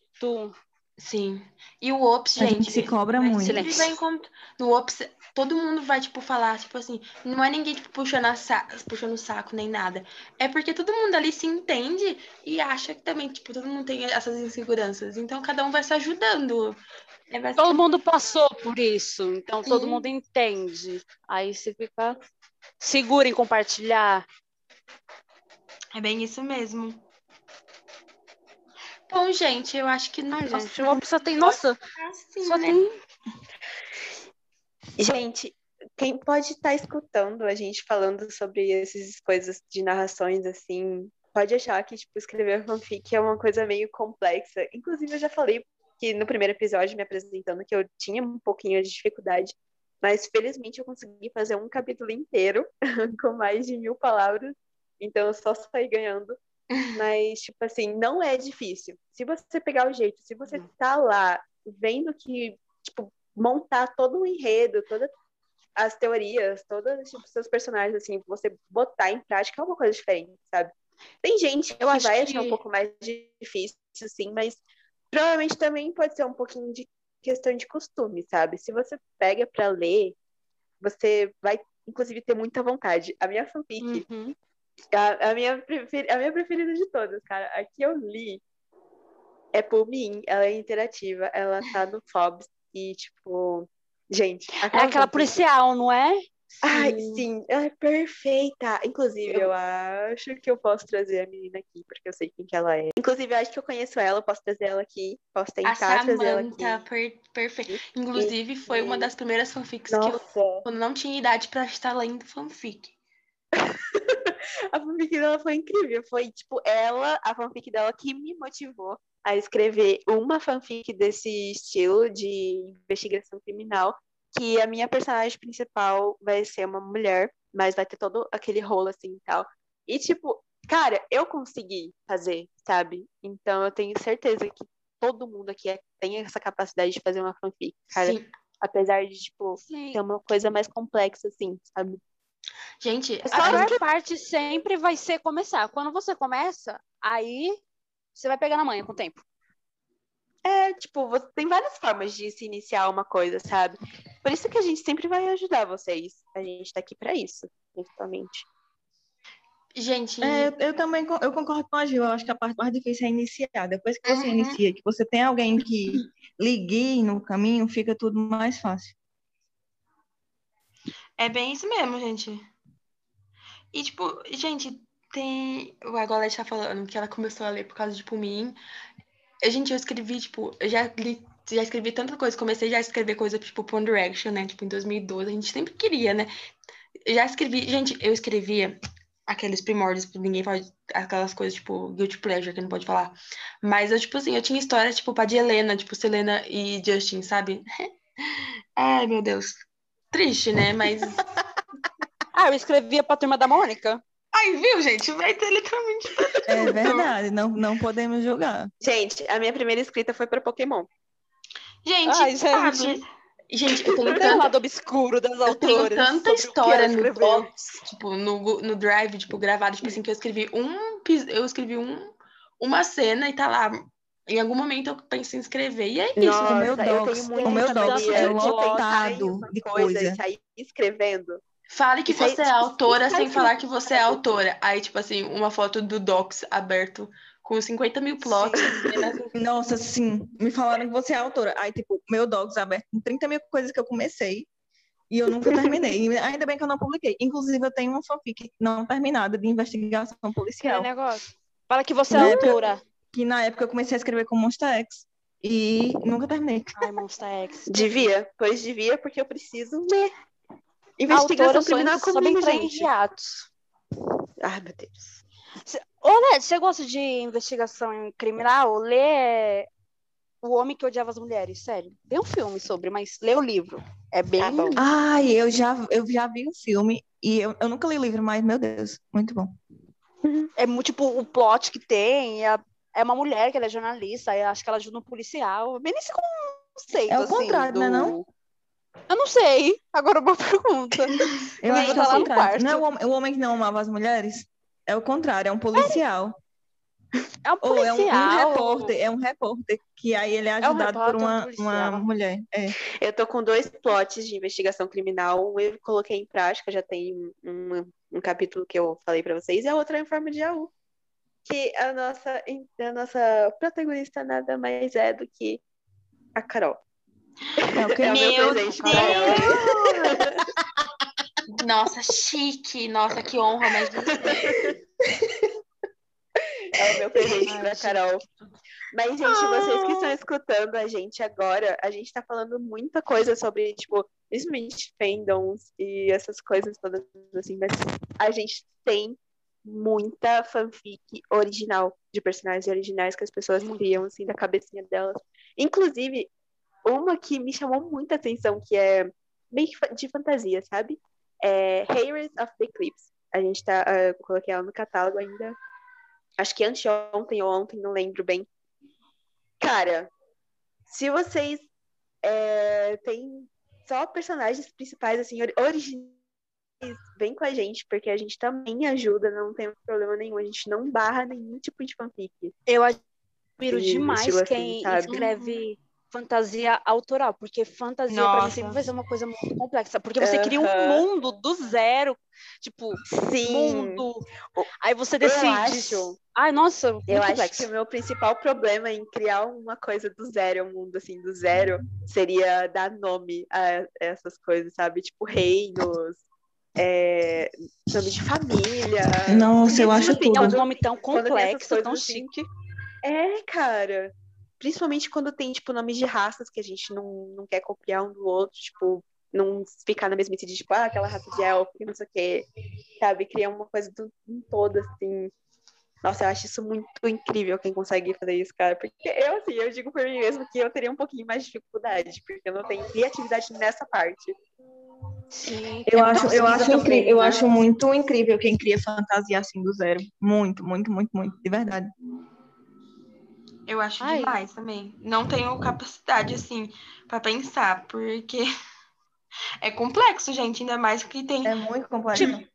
Sim. E o Ops, A gente. gente se cobra vai- muito. sempre vai encont- No Ops, todo mundo vai, tipo, falar, tipo assim, não é ninguém, tipo, puxando, a sa... puxando o saco nem nada. É porque todo mundo ali se entende e acha que também, tipo, todo mundo tem essas inseguranças. Então, cada um vai se ajudando. É Todo basicamente- mundo passou por isso, então todo Sim. mundo entende. Aí você fica seguro em compartilhar. É bem isso mesmo. Bom, gente, eu acho que não Ai, gente, uma pessoa tem. Nossa, assim, só né? tem. Gente, quem pode estar escutando a gente falando sobre essas coisas de narrações assim, pode achar que tipo escrever fanfic é uma coisa meio complexa. Inclusive eu já falei que no primeiro episódio me apresentando que eu tinha um pouquinho de dificuldade, mas felizmente eu consegui fazer um capítulo inteiro com mais de mil palavras, então eu só saí ganhando. Mas, tipo assim, não é difícil. Se você pegar o jeito, se você tá lá vendo que, tipo, montar todo o enredo, todas as teorias, todos tipo, seus personagens, assim, você botar em prática é uma coisa diferente, sabe? Tem gente que Eu acho vai que- achar um pouco mais difícil, sim, mas provavelmente também pode ser um pouquinho de questão de costume, sabe? Se você pega pra ler, você vai, inclusive, ter muita vontade. A minha fanfic, Uhum. A, a minha a minha preferida de todas, cara, a que eu li é por mim, ela é interativa, ela tá no Fobs e, tipo, gente, É aquela policial, não é? Ai, sim, ela é perfeita. Inclusive, eu acho que eu posso trazer a menina aqui, porque eu sei quem que ela é. Inclusive, eu acho que eu conheço ela, eu posso trazer ela aqui, posso A tentar trazer ela Samantha, aqui. per perfeita. Inclusive, foi uma das primeiras fanfics que eu Nossa, quando não tinha idade pra estar lendo fanfic. a fanfic dela foi incrível. Foi, tipo, ela, a fanfic dela que me motivou a escrever uma fanfic desse estilo de investigação criminal, que a minha personagem principal vai ser uma mulher, mas vai ter todo aquele rolo assim e tal. E, tipo, cara, eu consegui fazer, sabe? Então eu tenho certeza que todo mundo aqui é- tem essa capacidade de fazer uma fanfic, cara. Sim. Apesar de, tipo, Sim. ter uma coisa mais complexa, assim, sabe? Gente, É A pior parte sempre vai ser começar. Quando você começa, aí você vai pegar na manha com o tempo. É, tipo, você tem várias formas de se iniciar uma coisa, sabe? Por isso que a gente sempre vai ajudar vocês. A gente tá aqui pra isso, principalmente. gente, É, eu, eu também eu concordo com a Gil. Eu acho que a parte mais difícil é iniciar. Depois que você Uhum. inicia, que você tem alguém que lhe guie no caminho, fica tudo mais fácil. É bem isso mesmo, gente. E, tipo, gente, tem. A Golete tá falando que ela começou a ler por causa de. Eu, Gente, eu escrevi, tipo, eu já li. Já escrevi tanta coisa, comecei já a escrever coisa tipo One Direction, né? Tipo, em 2012, a gente sempre queria, né? Já escrevi, gente, eu escrevia aqueles primórdios, tipo, ninguém pode, aquelas coisas, tipo, guilty pleasure, que não pode falar. Mas eu, tipo assim, eu tinha história, tipo, pra de Helena, tipo, Selena e Justin, sabe? Ai, meu Deus. Triste, né? Mas Ah, eu escrevia pra turma da Mônica. Ai, Ai, viu, gente? Vai ter literalmente. É verdade, não, não podemos julgar. Gente, a minha primeira escrita foi pra Pokémon. Gente, Ai, sabe? gente. Gente, eu tenho Tem o tanta, lado obscuro das eu tenho autoras. tanta história no. Box, tipo, no, no Drive, tipo, gravado, tipo assim, que eu escrevi um. pis- Eu escrevi um, uma cena e tá lá. Em algum momento eu penso em escrever. E é isso. Nossa, o meu docs, o meu docs é lotado de coisa coisa. e sair escrevendo. Fale que aí, você é tipo, autora sem falar que você é autora. Aí, tipo assim, uma foto do Docs aberto com 50 mil plots. cenas Nossa, sim. Me falaram que você é autora. Aí, tipo, meu docs aberto com 30 mil coisas que eu comecei e eu nunca terminei. Ainda bem que eu não publiquei. Inclusive, eu tenho uma fanfic não terminada de investigação Aquele policial. negócio. Fala que você é época- autora. Que na época eu comecei a escrever com Monster X. E nunca terminei. Ai, Monster X. Devia, pois devia, porque eu preciso ler. Investigação criminal comigo, gente. hiatos. Ai, meu Deus. Ô, Led, você gosta de investigação criminal? Lê O Homem que Odiava as Mulheres, sério. Tem um filme sobre, mas lê o livro. É bem. Tá bom. Ai, eu já, eu já vi o filme e eu, eu nunca li o livro, mas, meu Deus, muito bom. É muito tipo o plot que tem. É, é uma mulher que ela é jornalista, eu acho que ela ajuda um policial. Bem nesse conceito. É o assim, contrário, do... não é não? Eu não sei. Agora uma pergunta. Eu acho que tá é o lá no contrário. quarto. Não é o, homem- o homem que não amava as mulheres? É o contrário, é um policial. É um Ou é um, um policial. repórter, é um repórter que aí ele é É um ajudado por um uma, policial. uma mulher. É. Eu tô com dois plots de investigação criminal. Um eu coloquei em prática, já tem um, um capítulo que eu falei pra vocês, e a outra é em forma de AU. Que a nossa, a nossa protagonista nada mais é do que a Carol. É o quê? É meu Meu presente pra ela. Nossa, chique. Nossa, que honra, mas É o meu presente gente. Carol. Mas, gente, vocês que estão escutando a gente agora, a gente tá falando muita coisa sobre, tipo, principalmente fandoms e essas coisas todas, assim, mas a gente tem muita fanfic original, de personagens originais que as pessoas criam, assim, da cabecinha delas. Inclusive, uma que me chamou muita atenção, que é meio de fantasia, sabe? É Heroes of the Eclipse. A gente tá, eu coloquei ela no catálogo ainda. Acho que anteontem ou ontem, não lembro bem. Cara, se vocês é, têm só personagens principais, assim, ori- originais, vem com a gente, porque a gente também ajuda, não tem problema nenhum. A gente não barra nenhum tipo de fanfic. Eu admiro E demais assim, quem sabe? escreve fantasia autoral, porque fantasia pra mim sempre vai ser uma coisa muito complexa, porque você cria um mundo do zero, tipo, Sim. mundo. Aí você Eu decide. acho, Ai, nossa, muito eu acho que o meu principal problema em criar uma coisa do zero, um mundo assim, do zero, seria dar nome a essas coisas, sabe? Tipo, reinos, é, nome de família. Nossa, eu acho assim, É um tudo. nome tão complexo, tão assim, chique. É, cara. Principalmente quando tem, tipo, nomes de raças que a gente não, não quer copiar um do outro, tipo, não ficar na mesmice de, tipo, ah, aquela raça de elfo, que não sei o quê, sabe? Criar uma coisa do, todo, assim. Nossa, eu acho isso muito incrível quem consegue fazer isso, cara. Porque eu, assim, eu digo por mim mesmo que eu teria um pouquinho mais de dificuldade, porque eu não tenho criatividade nessa parte. Sim, Eu é acho, muito eu acho eu né? acho muito incrível quem cria fantasia assim do zero. Muito, muito, muito, muito, de verdade. eu acho Ai. demais também. Não tenho capacidade, assim, pra pensar, porque é complexo, gente. Ainda mais que tem. É muito complexo. Tipo,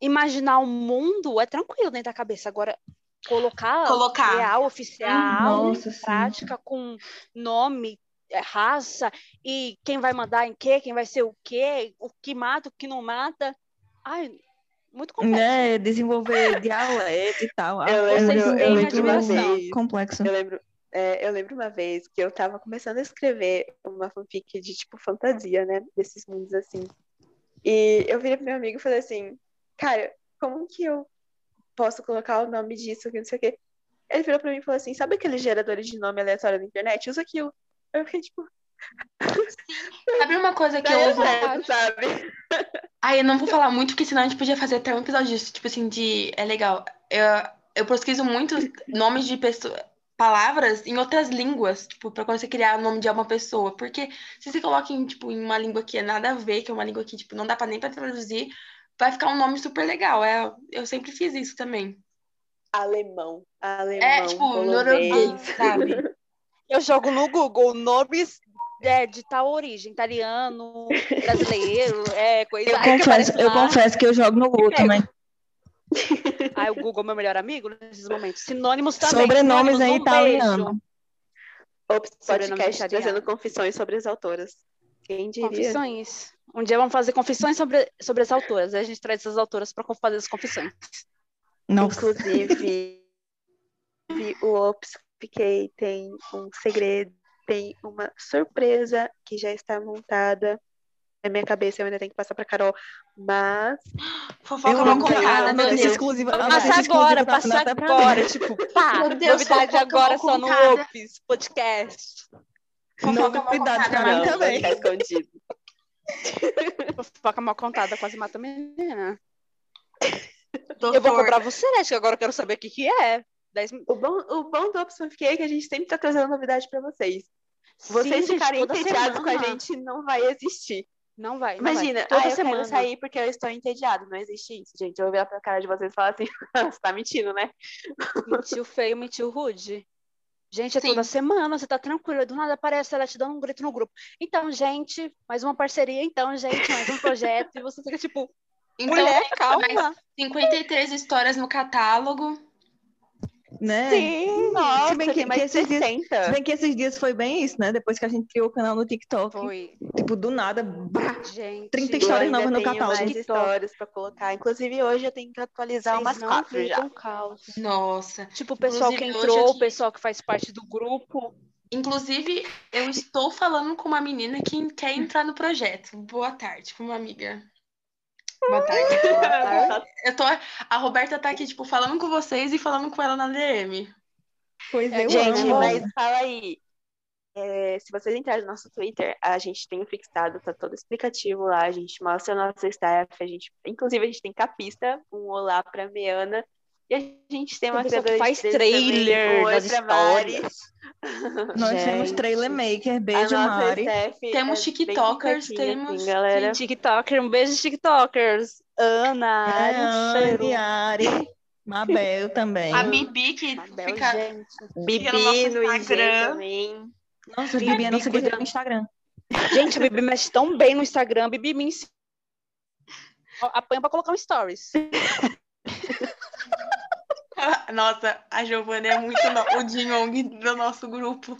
Imaginar o mundo é tranquilo dentro da cabeça. Agora, colocar Colocar. real, oficial, Nossa, sim. prática, com nome, raça, e quem vai mandar em quê, quem vai ser o quê, o que mata, o que não mata. Ai, muito complexo. Né, desenvolver dialeto e tal. Ah, Eu é lembro, Vocês eu lembro uma vez. complexo. Eu lembro, é, eu lembro uma vez que eu tava começando a escrever uma fanfic de tipo fantasia, né? Desses mundos assim. E eu virei pro meu amigo e falei assim, cara, como que eu posso colocar o nome disso, que não sei o quê? Ele virou pra mim e falou assim, sabe aqueles geradores de nome aleatório na internet? Usa aquilo. Eu fiquei tipo, Sabe uma coisa que daí eu é uso? certo, sabe? Ai, eu não vou falar muito, porque senão a gente podia fazer até um episódio disso. Tipo assim, de. É legal. Eu, eu pesquiso muito nomes de pessoas. Palavras em outras línguas, tipo, pra quando você criar o nome de uma pessoa. Porque se você coloca em, tipo, em uma língua que é nada a ver, que é uma língua que, tipo, não dá pra nem pra traduzir, vai ficar um nome super legal. É, eu sempre fiz isso também. Alemão. Alemão. É, tipo, norueguês, sabe? Eu jogo no Google nomes é, de tal origem, italiano, brasileiro, é coisa. Eu que confesso, aparece eu confesso que eu jogo no Google também. Ai, o Google é meu melhor amigo nesses momentos. Sinônimos também. Sobrenomes em sinônimos, um italiano. Ops, Sobrenome podcast trazendo confissões sobre as autoras. Quem diria? Confissões. Um dia vamos fazer confissões sobre, sobre as autoras. Aí a gente traz essas autoras para fazer as confissões. Nossa. Inclusive, o Ops Fiquei tem um segredo, tem uma surpresa que já está montada na minha cabeça. Eu ainda tenho que passar para Carol, mas Fofoca Eu a contada, meu notícia Deus. exclusiva. a Passa agora, tá passa agora. Tipo, pá, Meu Deus, novidade agora só no. Ops Podcast. Fofoca Novidade contada, pra mim não, também. ficar escondido. Fofoca mal contada quase mata a menina. Doutor. Eu vou cobrar você, né? Que agora eu quero saber o que, que é. 10 O bom, o bom do Ops Fiquei é que a gente sempre está trazendo novidade para vocês. Vocês Sim, ficarem entediados com a gente não vai existir. Não vai. Não vai. Imagina, Toda ah, eu semana. quero sair porque eu estou entediado. Não existe isso, gente. Eu vou virar pra cara de vocês e falar assim, você tá mentindo, né? Mentiu feio, mentiu rude. Gente, é Sim. toda semana, você tá tranquila, do nada aparece ela te dando um grito no grupo. Então, gente, mais uma parceria, então, gente, mais um projeto, e você fica tipo, Então, mulher, calma. mais 53 histórias no catálogo. Né? Sim, Nossa, Se bem que- mais que esses dias- 60. Se bem que esses dias foi bem isso, né? Depois que a gente criou o canal no TikTok. foi, Tipo, do nada. brá, gente. 30 Eu histórias novas no catálogo. mais histórias pra colocar. Inclusive, hoje eu tenho que atualizar Vocês umas quatro já. viram caos. Nossa. Tipo, o pessoal que Inclusive, hoje entrou, o pessoal que faz parte do grupo. Inclusive, eu estou falando com uma menina que quer entrar no projeto. Boa tarde, com uma amiga. Boa tarde. Eu tô, a Roberta tá aqui, tipo, falando com vocês e falando com ela na DM. Pois É, eu Gente, amo. mas fala aí. é, se vocês entrarem no nosso Twitter, a gente tem o fixado, tá todo explicativo lá. A gente mostra o nosso staff. A gente, inclusive, a gente tem capista, um olá pra Meana. E a gente tem uma criadora de faz também, trailer oi das histórias. Nós temos Gente. trailer maker. Beijo, Mari. staff Temos é tiktokers, completinha, temos- assim, galera. TikToker, um beijo, TikTokers. Ana, É, Ari, Ari, Mabel também. A Bibi, que Mabel, fica. gente. Bibi no nosso Instagram. também. Nossa, Bibi é nossa cuidando. guerreira no Instagram. Gente, a Bibi mexe tão bem no Instagram. Bibi me ensina. Apanha pra colocar um stories. Nossa, a Giovana é muito no- o Dinhong do nosso grupo.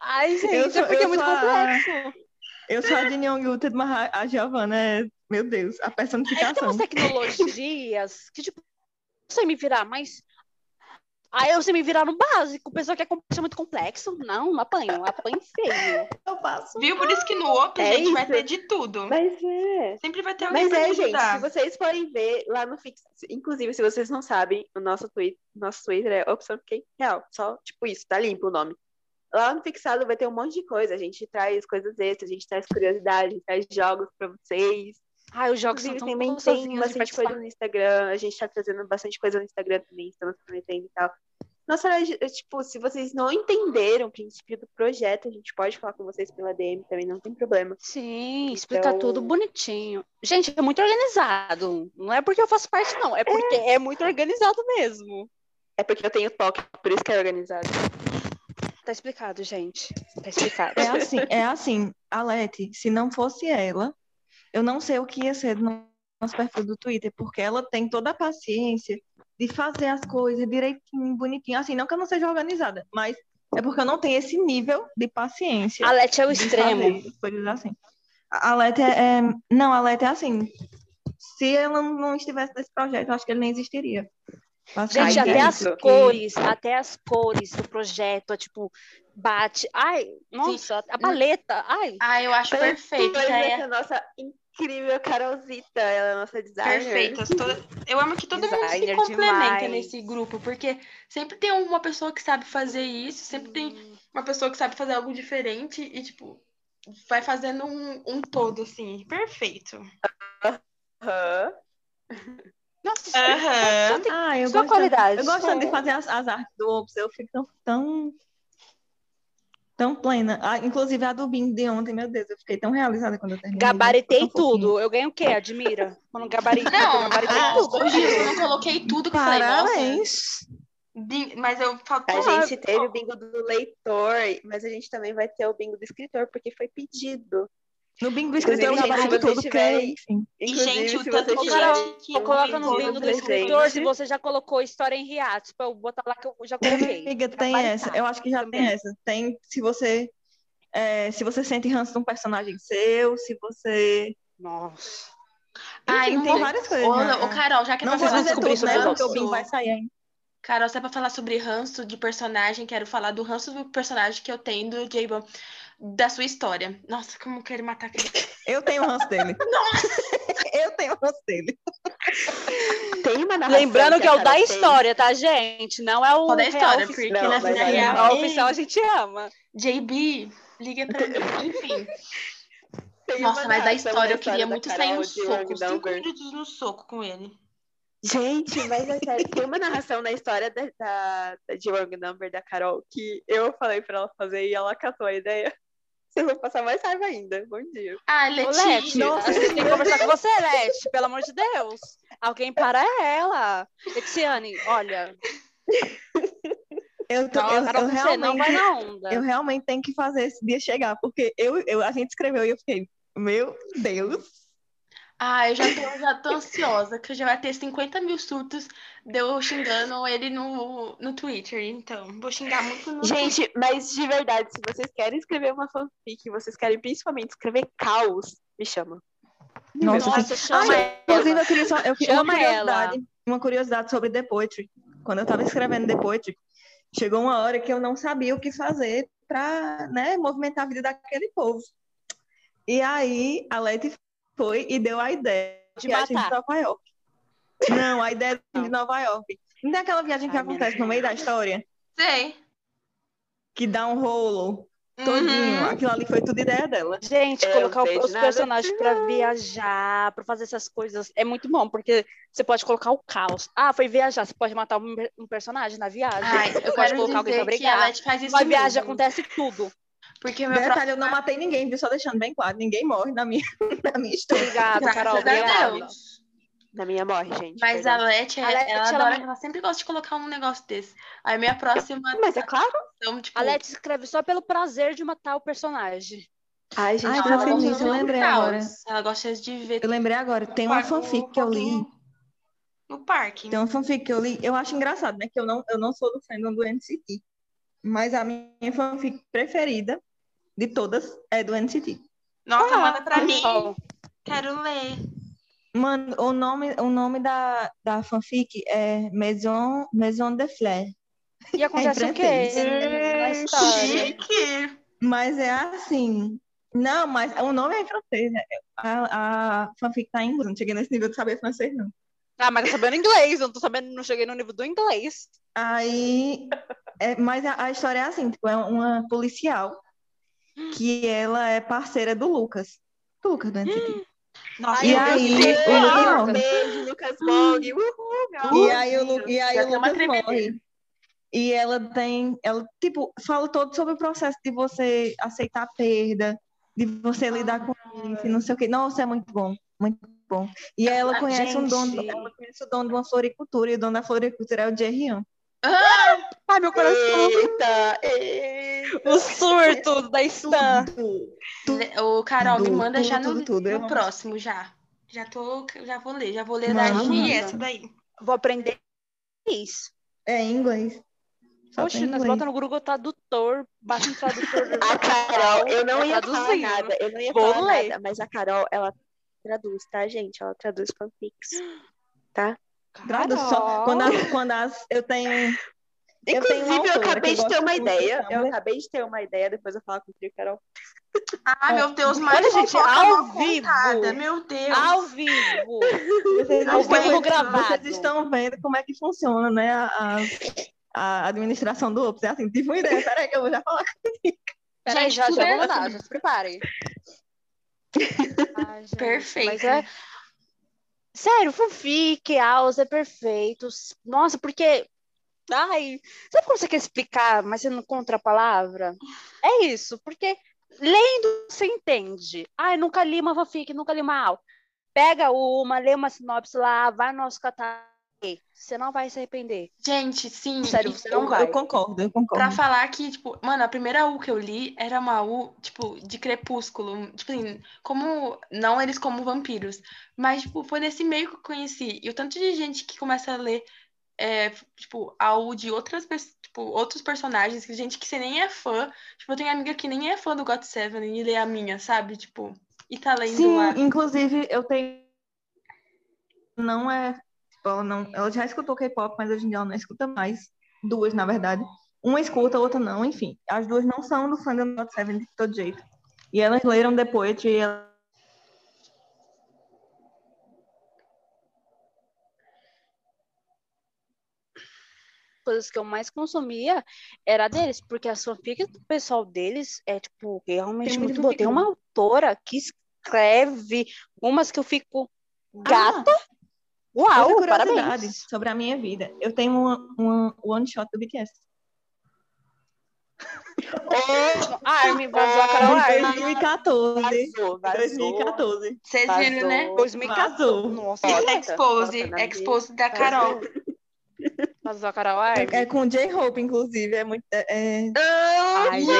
Ai, gente, Eu é sou- porque é eu muito sou a- complexo. Eu sou a de Young Uted, mas a Giovanna é, meu Deus, a É que tem personificação. umas tecnologias que, tipo, eu sei me virar, mas. Aí eu sei me virar no básico. O pessoal quer complexo, é muito complexo. Não, não apanho. Apanho feio. Eu faço. Viu? Por isso que no Open, É gente, vai isso. ter de tudo. Mas é. Sempre vai ter alguém Mas pra é, te gente, ajudar. se vocês forem ver lá no Fix, inclusive, se vocês não sabem, o nosso Twitter, nosso Twitter é opção fiquei real, só tipo isso, tá limpo o nome. Lá no fixado vai ter um monte de coisa, a gente traz coisas extras, a gente traz curiosidades, a gente traz jogos pra vocês. Ai, os jogos são Inclusive, tão também tem bastante participar. coisa no Instagram, a gente tá trazendo bastante coisa no Instagram também, estamos prometendo e tal. Nossa, é, tipo, se vocês não entenderam o princípio do projeto, a gente pode falar com vocês pela DM também, não tem problema. Sim, explica Então- tudo bonitinho. Gente, é muito organizado. Não é porque eu faço parte, não. É porque é, muito organizado mesmo. É porque eu tenho toque, por isso que é organizado. Tá explicado, gente. Tá explicado. É assim, é assim, a Leti, se não fosse ela, eu não sei o que ia ser no nosso perfil do Twitter, porque ela tem toda a paciência de fazer as coisas direitinho, bonitinho. Assim, não que eu não seja organizada, mas é porque eu não tenho esse nível de paciência. A Leti é o extremo. coisas assim. A Leti é, é- Não, a Leti é assim. Se ela não estivesse nesse projeto, eu acho que ele nem existiria. Gente, Basicamente, Ai, até é as isso. cores, até as cores do projeto, é, tipo, bate. Ai, nossa, a paleta. Ai, Ah, eu acho perfeito. Pois que é, é que a nossa incrível Carolzita, ela é a nossa designer. perfeita. Toda- Eu amo que todo mundo se Designer complementa demais. nesse grupo, porque sempre tem uma pessoa que sabe fazer isso, sempre tem uma pessoa que sabe fazer algo diferente e, tipo, vai fazendo um, um todo, assim. Perfeito. Aham. nossa, só tem Ah, eu sua gosto, qualidade. eu gosto de fazer as, as artes do Ops, eu fico tão, tão tão plena. Ah, inclusive a do bingo de ontem, meu Deus, eu fiquei tão realizada quando eu terminei. Gabaritei tudo. Eu ganho o quê? Admira? Quando gabarito, Não, eu gabaritei ah, tudo. hoje eu não coloquei tudo que falei. Parabéns. Bi- Mas eu falo, A gente teve o bingo do leitor, mas a gente também vai ter o bingo do escritor, porque foi pedido. No bingo do escritor eu Inclusive, vocês tudo, tiverem- porque, enfim. E, gente, o tanto de gente que Coloca no Bingo do escritor se você já colocou história em hiatus, pra eu botar lá que eu já coloquei. Amiga, tem essa. Eu acho que já tem também. essa. Tem se você é, se você sente ranço de um personagem seu, se você. Nossa. Ai, Enfim, não tem vou- várias coisas. Ô, né? ô, Carol, já que Não pra vou dizer sobre tudo, né? Porque o bingo vai sair ainda. Carol, se é pra falar sobre ranço de personagem, quero falar do ranço do personagem que eu tenho do J-Bom, da sua história. Nossa, como eu quero matar aquele. Eu tenho ranço dele. eu tenho ranço dele. Tem uma narração Lembrando que é o da fez. história, tá, gente? Não é o Só da história, oficial. porque Não, na vida aí- real. A oficial a gente ama. JB, liga pra mim. Enfim. Tem Nossa, mas da história eu queria muito Carol sair no soco. Cinco minutos no soco com ele. Gente, mas é sério, tem uma narração na história da, da, da de Wrong Number da Carol que eu falei pra ela fazer e ela catou a ideia. Eu vou passar mais raiva ainda. Bom dia. Ah, Ô, Leti, Letícia. a gente tem que conversar com você, Leti, pelo amor de Deus. Alguém para ela. Letiane, olha, Eu, tô, não, eu, eu você não vai realmente, na onda. eu realmente tenho que fazer esse dia chegar, porque eu, eu, a gente escreveu e eu fiquei, meu Deus. Ah, eu já tô, já tô ansiosa, que já vai ter 50 mil surtos de eu xingando ele no, no Twitter. Então, vou xingar muito no Gente, mas de verdade, se vocês querem escrever uma fanfic, vocês querem principalmente escrever caos, me chama. Nossa, Nossa, chama Ah, Inclusive, ela. eu queria só eu, queria- Chama uma curiosidade, ela. uma curiosidade sobre The Poetry. Quando eu estava escrevendo The Poetry, chegou uma hora que eu não sabia o que fazer para né, movimentar a vida daquele povo. E aí a Leti foi e deu a ideia De viagem matar. de Nova York. Não, a ideia de Nova York. Não tem aquela viagem que Ai, acontece no meio da história, Sei. que dá um rolo todinho. Uhum. Aquilo ali foi tudo ideia dela. Gente, Eu colocar os personagens pra viajar, pra fazer essas coisas, é muito bom, porque você pode colocar o caos. Ah, foi viajar, você pode matar um, um personagem na viagem. Ai, eu você pode quero colocar alguém pra dizer que a brigar. Leti faz isso Na viagem acontece tudo. Porque meu Detalhe, eu não matei ninguém, viu? Só deixando bem claro, ninguém morre na minha, na minha história. Obrigada, Carol. Obrigada. Deus. Na minha morre, gente. Mas perdão. a Leti, ela, ela- adora, ela sempre gosta de colocar um negócio desse. Aí minha próxima Mas é claro. ação, tipo, A Leti escreve só pelo prazer de matar o personagem. Ai, gente, Ai, tá ela feliz, eu lembrei caos. agora. Ela gosta de ver Eu lembrei agora, tem uma fanfic que eu li. no parque. Tem uma fanfic que eu li. Eu acho engraçado, né? Que eu não, eu não sou do fandom do NCT. Mas a minha fanfic preferida de todas é do NCT. Nossa, Ah, manda pra mim. Quero ler. Mano, o nome, o nome da, da fanfic é Maison, Maison de Fleur. E acontece É o quê na história? Chique. Mas é assim. Não, mas o nome é em francês. né? A, a fanfic tá em inglês. Não cheguei nesse nível de saber francês, não. Ah, mas tô sabendo inglês, eu não tô sabendo, não cheguei no nível do inglês. Aí, é, mas a, a história é assim, tipo, é uma policial que ela é parceira do Lucas. Do Lucas do NCT. Nossa, E aí, o Lucas Ah, morre. beijo, Lucas Bong. Uhul, E aí o, e aí o Lucas morre. E ela tem, ela, tipo, fala todo sobre o processo de você aceitar a perda, de você lidar com isso, não sei o quê. Nossa, é muito bom, muito bom. E ela Ah, conhece um dono, ela conhece o dono de uma floricultura, e o dono da floricultura é o Jerrion. Ah, Ai, meu coração. Eita, eita. O surto da Stan. Tudo. o Carol, me Tudo, manda tudo, já no, tudo, tudo. Eu no próximo, já. Já tô, já vou ler, já vou ler Manda, da Gi manda. essa daí. Vou aprender isso. É em inglês. Só Poxa, nós bota no Google Tradutor, baixa um tradutor. A Carol, eu não ia falar nada, eu não ia Vou falar ler. nada, mas a Carol, ela traduz, tá, gente? Ela traduz fanfics, tá? Traduz só. Quando, as, quando as, eu tenho. Eu tenho Inclusive, eu acabei de ter uma ideia. sabe? Eu acabei de ter uma ideia, depois eu falo contigo, Carol. Ai, meu Deus, mais Olha, gente, ao vivo. contada, Meu Deus. Ao vivo. Vocês Ao estão, vivo vendo, gravado. vocês estão vendo como é que funciona, né? A, a, administração do Ops. É assim, tive uma ideia, peraí que eu vou já falar. Peraí, Gente, já, tudo já é vou mandar, já se preparem. Gente, Perfeito. Mas é... Sério, fanfic, House é perfeito. Nossa, porque Ai, sabe quando você quer explicar, mas você não encontra a palavra? É isso, porque lendo você entende. Ai, nunca li uma fanfic, nunca li uma aula. Pega uma, lê uma sinopse lá, vai no nosso catálogo. Você não vai se arrepender. Gente, sim. Sério, você Eu, não vai. eu concordo, eu concordo. Pra falar que, tipo, mano, a primeira U que eu li era uma U, tipo, de crepúsculo. Tipo assim, como. Não eles como vampiros. Mas, tipo, foi nesse meio que eu conheci. E o tanto de gente que começa a ler, é, tipo, a U de outras tipo, outros personagens, que gente que você nem é fã. Tipo, eu tenho amiga que nem é fã do God Seven e lê a minha, sabe? Tipo, e tá lendo Sim, lá. inclusive eu tenho. Não é. Tipo, Ela, não... ela já escutou K-pop, mas hoje em dia ela não escuta mais. Duas, na verdade. Uma escuta, a outra não, enfim. As duas não são do fandom do God Seven de todo jeito. E elas leram The Poetry e coisas que eu mais consumia era deles, porque as fanfics do pessoal deles é, tipo, realmente Tem muito muito boa. Tem uma autora que escreve umas que eu fico gata. Ah, Uau, outra curiosidade parabéns. sobre a minha vida. Eu tenho uma, uma one shot do BTS. Armin, vazou a Carol De Armin. 2014. Vazou, vazou. 2014. Vocês viram, né? Vazou. 2014. Vazou. Nossa. Expose, expose da Carol. Vazou a Carol Armin. É com J-Hope, inclusive. É muito. é- é- Ai, gente.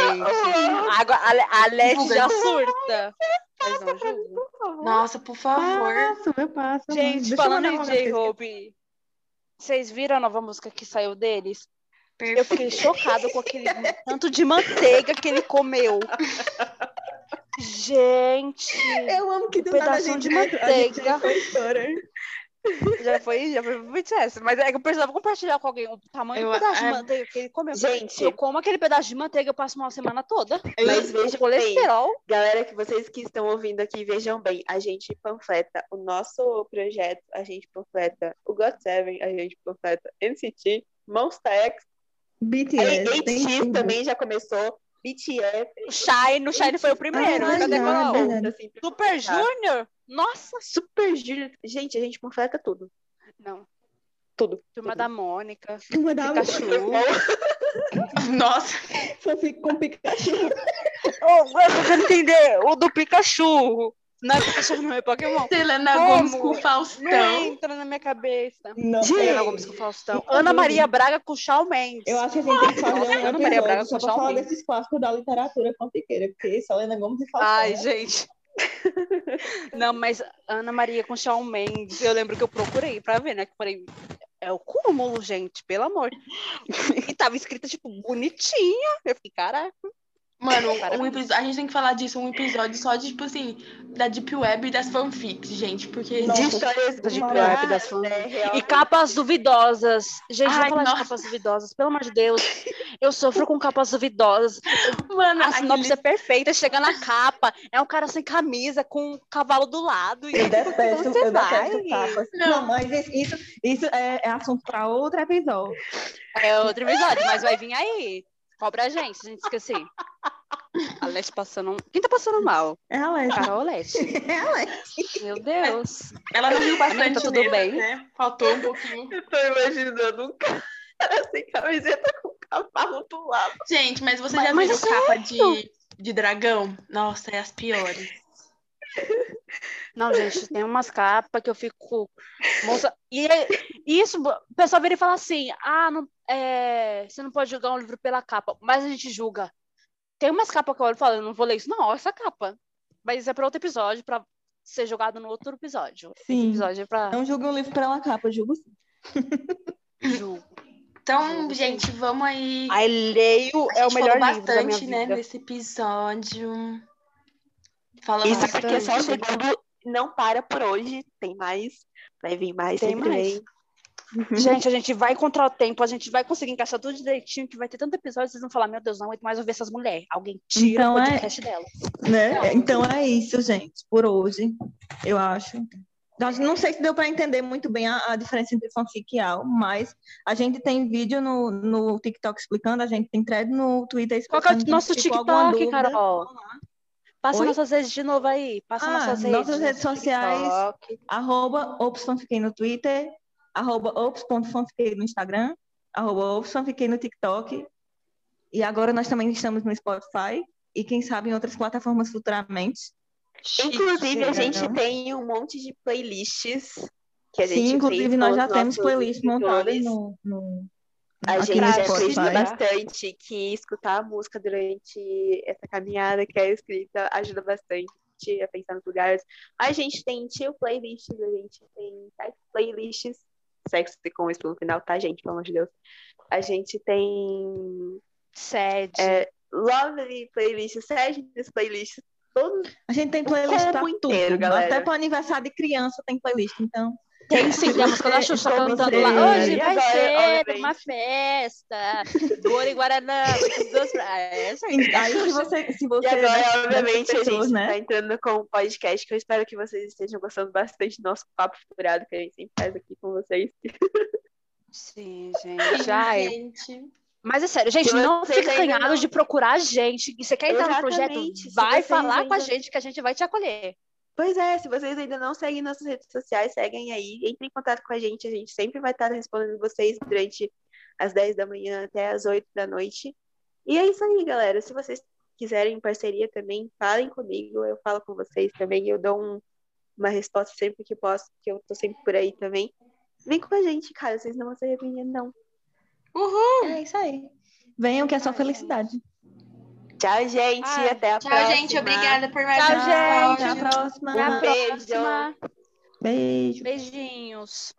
Agora, a, Divulga, já surta. Mas não julgo. Nossa, por favor. Passo, eu passo. Gente, Deixa eu falando em. J-Hope, vocês viram a nova música que saiu deles? Eu Perfeito. fiquei chocada com aquele tanto de manteiga que ele comeu. Gente, Eu amo que Um do nada a pedacinho gente, de a gente manteiga. foi história. já foi, já foi pro BTS. Mas é que eu precisava compartilhar com alguém o tamanho do Eu- pedaço de é- manteiga que ele comeu. Gente. Eu como aquele pedaço de manteiga, eu passo uma semana toda. Mas vejam bem, colesterol. galera que vocês que estão ouvindo aqui, vejam bem, a gente panfleta o nosso projeto, a gente panfleta o God Seven, a gente panfleta NCT, Monsta X, BTS, tudo. também já começou, BTS, O Shine, o Shine foi o primeiro. Ah, Cadê já, Carol? verdade. assim, Super. Junior? Nossa. Super Junior, gente, a gente panfleta tudo, Não. tudo. Turma tudo. da Mônica. Uma da Pikachu. Nossa, Só fico com Pikachu. Oh, eu entender. O do Pikachu. Não é Pikachu, não é Pokémon. Selena Como? Gomes com Não Faustão. entra na minha cabeça. Não, Selena. Gomes com Faustão. Ana Maria Braga com Shawn Mendes. Eu acho que a gente tem que fazer Nossa, um Ana Maria Braga episódio só com pra falar Mendes. desses clássicos da literatura fanfiqueira, porque Selena Gomes e Faustão. Ai, gente. Não, mas Ana Maria com Shawn Mendes, eu lembro que eu procurei pra ver, né? Que eu falei, é o cúmulo, gente, pelo amor. E tava escrita, tipo, bonitinha. Eu fiquei, caraca. Mano, um episo- a gente tem que falar disso, um episódio só de, tipo assim, da Deep Web e das fanfics, gente, porque... Nossa. De histórias Da Deep Web, das fãs. né, E realmente. capas duvidosas. Gente, Ai, vamos falar nossa. de capas duvidosas, pelo amor de Deus. Eu sofro com capas duvidosas. Mano, A sinopse é aquele... perfeita, chega na capa, é um cara sem camisa, com um cavalo do lado. E Eu detesto, você eu vai. detesto capas. Não. Não, mas isso, isso, isso é, é assunto para outro episódio. É outro episódio, mas vai vir aí. Cobra a gente, a gente esquecer. A Leste passando. Quem tá passando mal? É a Leste. Carol Leste. É a Leste. Meu Deus. Ela não viu bastante Amiga, tá tudo nele, bem? né? Faltou um pouquinho. Eu tô imaginando um cara sem camiseta com cavalo do lado. Gente, mas você Mas- já mas viu é capa de, de dragão? Nossa, é as piores. Não, gente, tem umas capas que eu fico. Moça. E é- e isso, o pessoal vira e fala assim: ah, não, é, você não pode julgar um livro pela capa, mas a gente julga. Tem umas capas que eu olho e falo, eu não vou ler isso, não, essa capa. Mas isso é para outro episódio, para ser jogado no outro episódio. Esse Sim. episódio é pra Não julgue um livro pela capa, julgo sim. julgo. Então, Sim. gente, vamos aí. Aí leio A é o melhor falou livro da minha bastante, né, nesse episódio. Falamos Isso porque só o bastante. segundo não para por hoje. Tem mais. Vai vir mais, Tem sempre mais. vem. Gente, a gente vai encontrar o tempo, a gente vai conseguir encaixar tudo direitinho, que vai ter tanto episódio, vocês vão falar, meu Deus, não aguento mais ouvir essas mulheres. Alguém tira Então o é- podcast dela. Né? Então é isso, gente, por hoje, eu acho. Não sei se deu para entender muito bem a, a diferença entre fanfic e AL, mas a gente tem vídeo no, no TikTok explicando, a gente tem thread no Twitter Qual que é o explicando. nosso TikTok? Carol? Passa Oi? nossas redes de novo aí. Passa Ah, nossas redes. nossas redes sociais. TikTok. Arroba opsfanfiquei no Twitter, arroba ops.fanfiquei no Instagram arroba Opson, fiquei no TikTok. E agora nós também estamos no Spotify. E quem sabe em outras plataformas futuramente. Inclusive, a Chique, gente né? tem um monte de playlists que a gente Sim, inclusive fez nós já os temos playlists montadas no, A aqui gente Spotify. bastante que escutar a música durante essa caminhada que é escrita ajuda bastante a pensar nos lugares. A gente tem chill playlists, a gente tem sex playlists, sexo com isso no final, tá, gente? Pelo amor de Deus. A gente tem Sede. é, lovely playlists, sadness playlists, todos. A gente tem playlist pra tudo. inteiro, galera. Até para aniversário de criança tem playlist, então. Tem sim, tem a música da Xuxa cantando lá. Hoje vai ser uma festa. Bora em Guaraná. É aí. Aí se você, se você E agora, dessas obviamente, a pessoas, gente né? tá entrando com um podcast que eu espero que vocês estejam gostando bastante do nosso papo furado que a gente sempre faz aqui com vocês. Sim, gente. Ai. Gente. Mas é sério, gente, não fica ainda acanhado não- de procurar a gente. E você quer entrar no projeto? Exatamente. Vai falar com a gente que a gente vai te acolher. Pois é, se vocês ainda não seguem nossas redes sociais, seguem aí, entrem em contato com a gente, a gente sempre vai estar respondendo vocês durante as 10 da manhã até as 8 da noite. E é isso aí, galera. Se vocês quiserem parceria também, falem comigo, eu falo com vocês também, eu dou um- uma resposta sempre que posso, que eu tô sempre por aí também. Vem com a gente, cara, vocês não vão se arrepender, não. Uhul! É isso aí. Venham que é só felicidade. Tchau, gente, Ai, até a Tchau, próxima. gente. Obrigada por mais Tchau, um gente. Até a próxima. A beijo. próxima. Beijo. Beijinhos.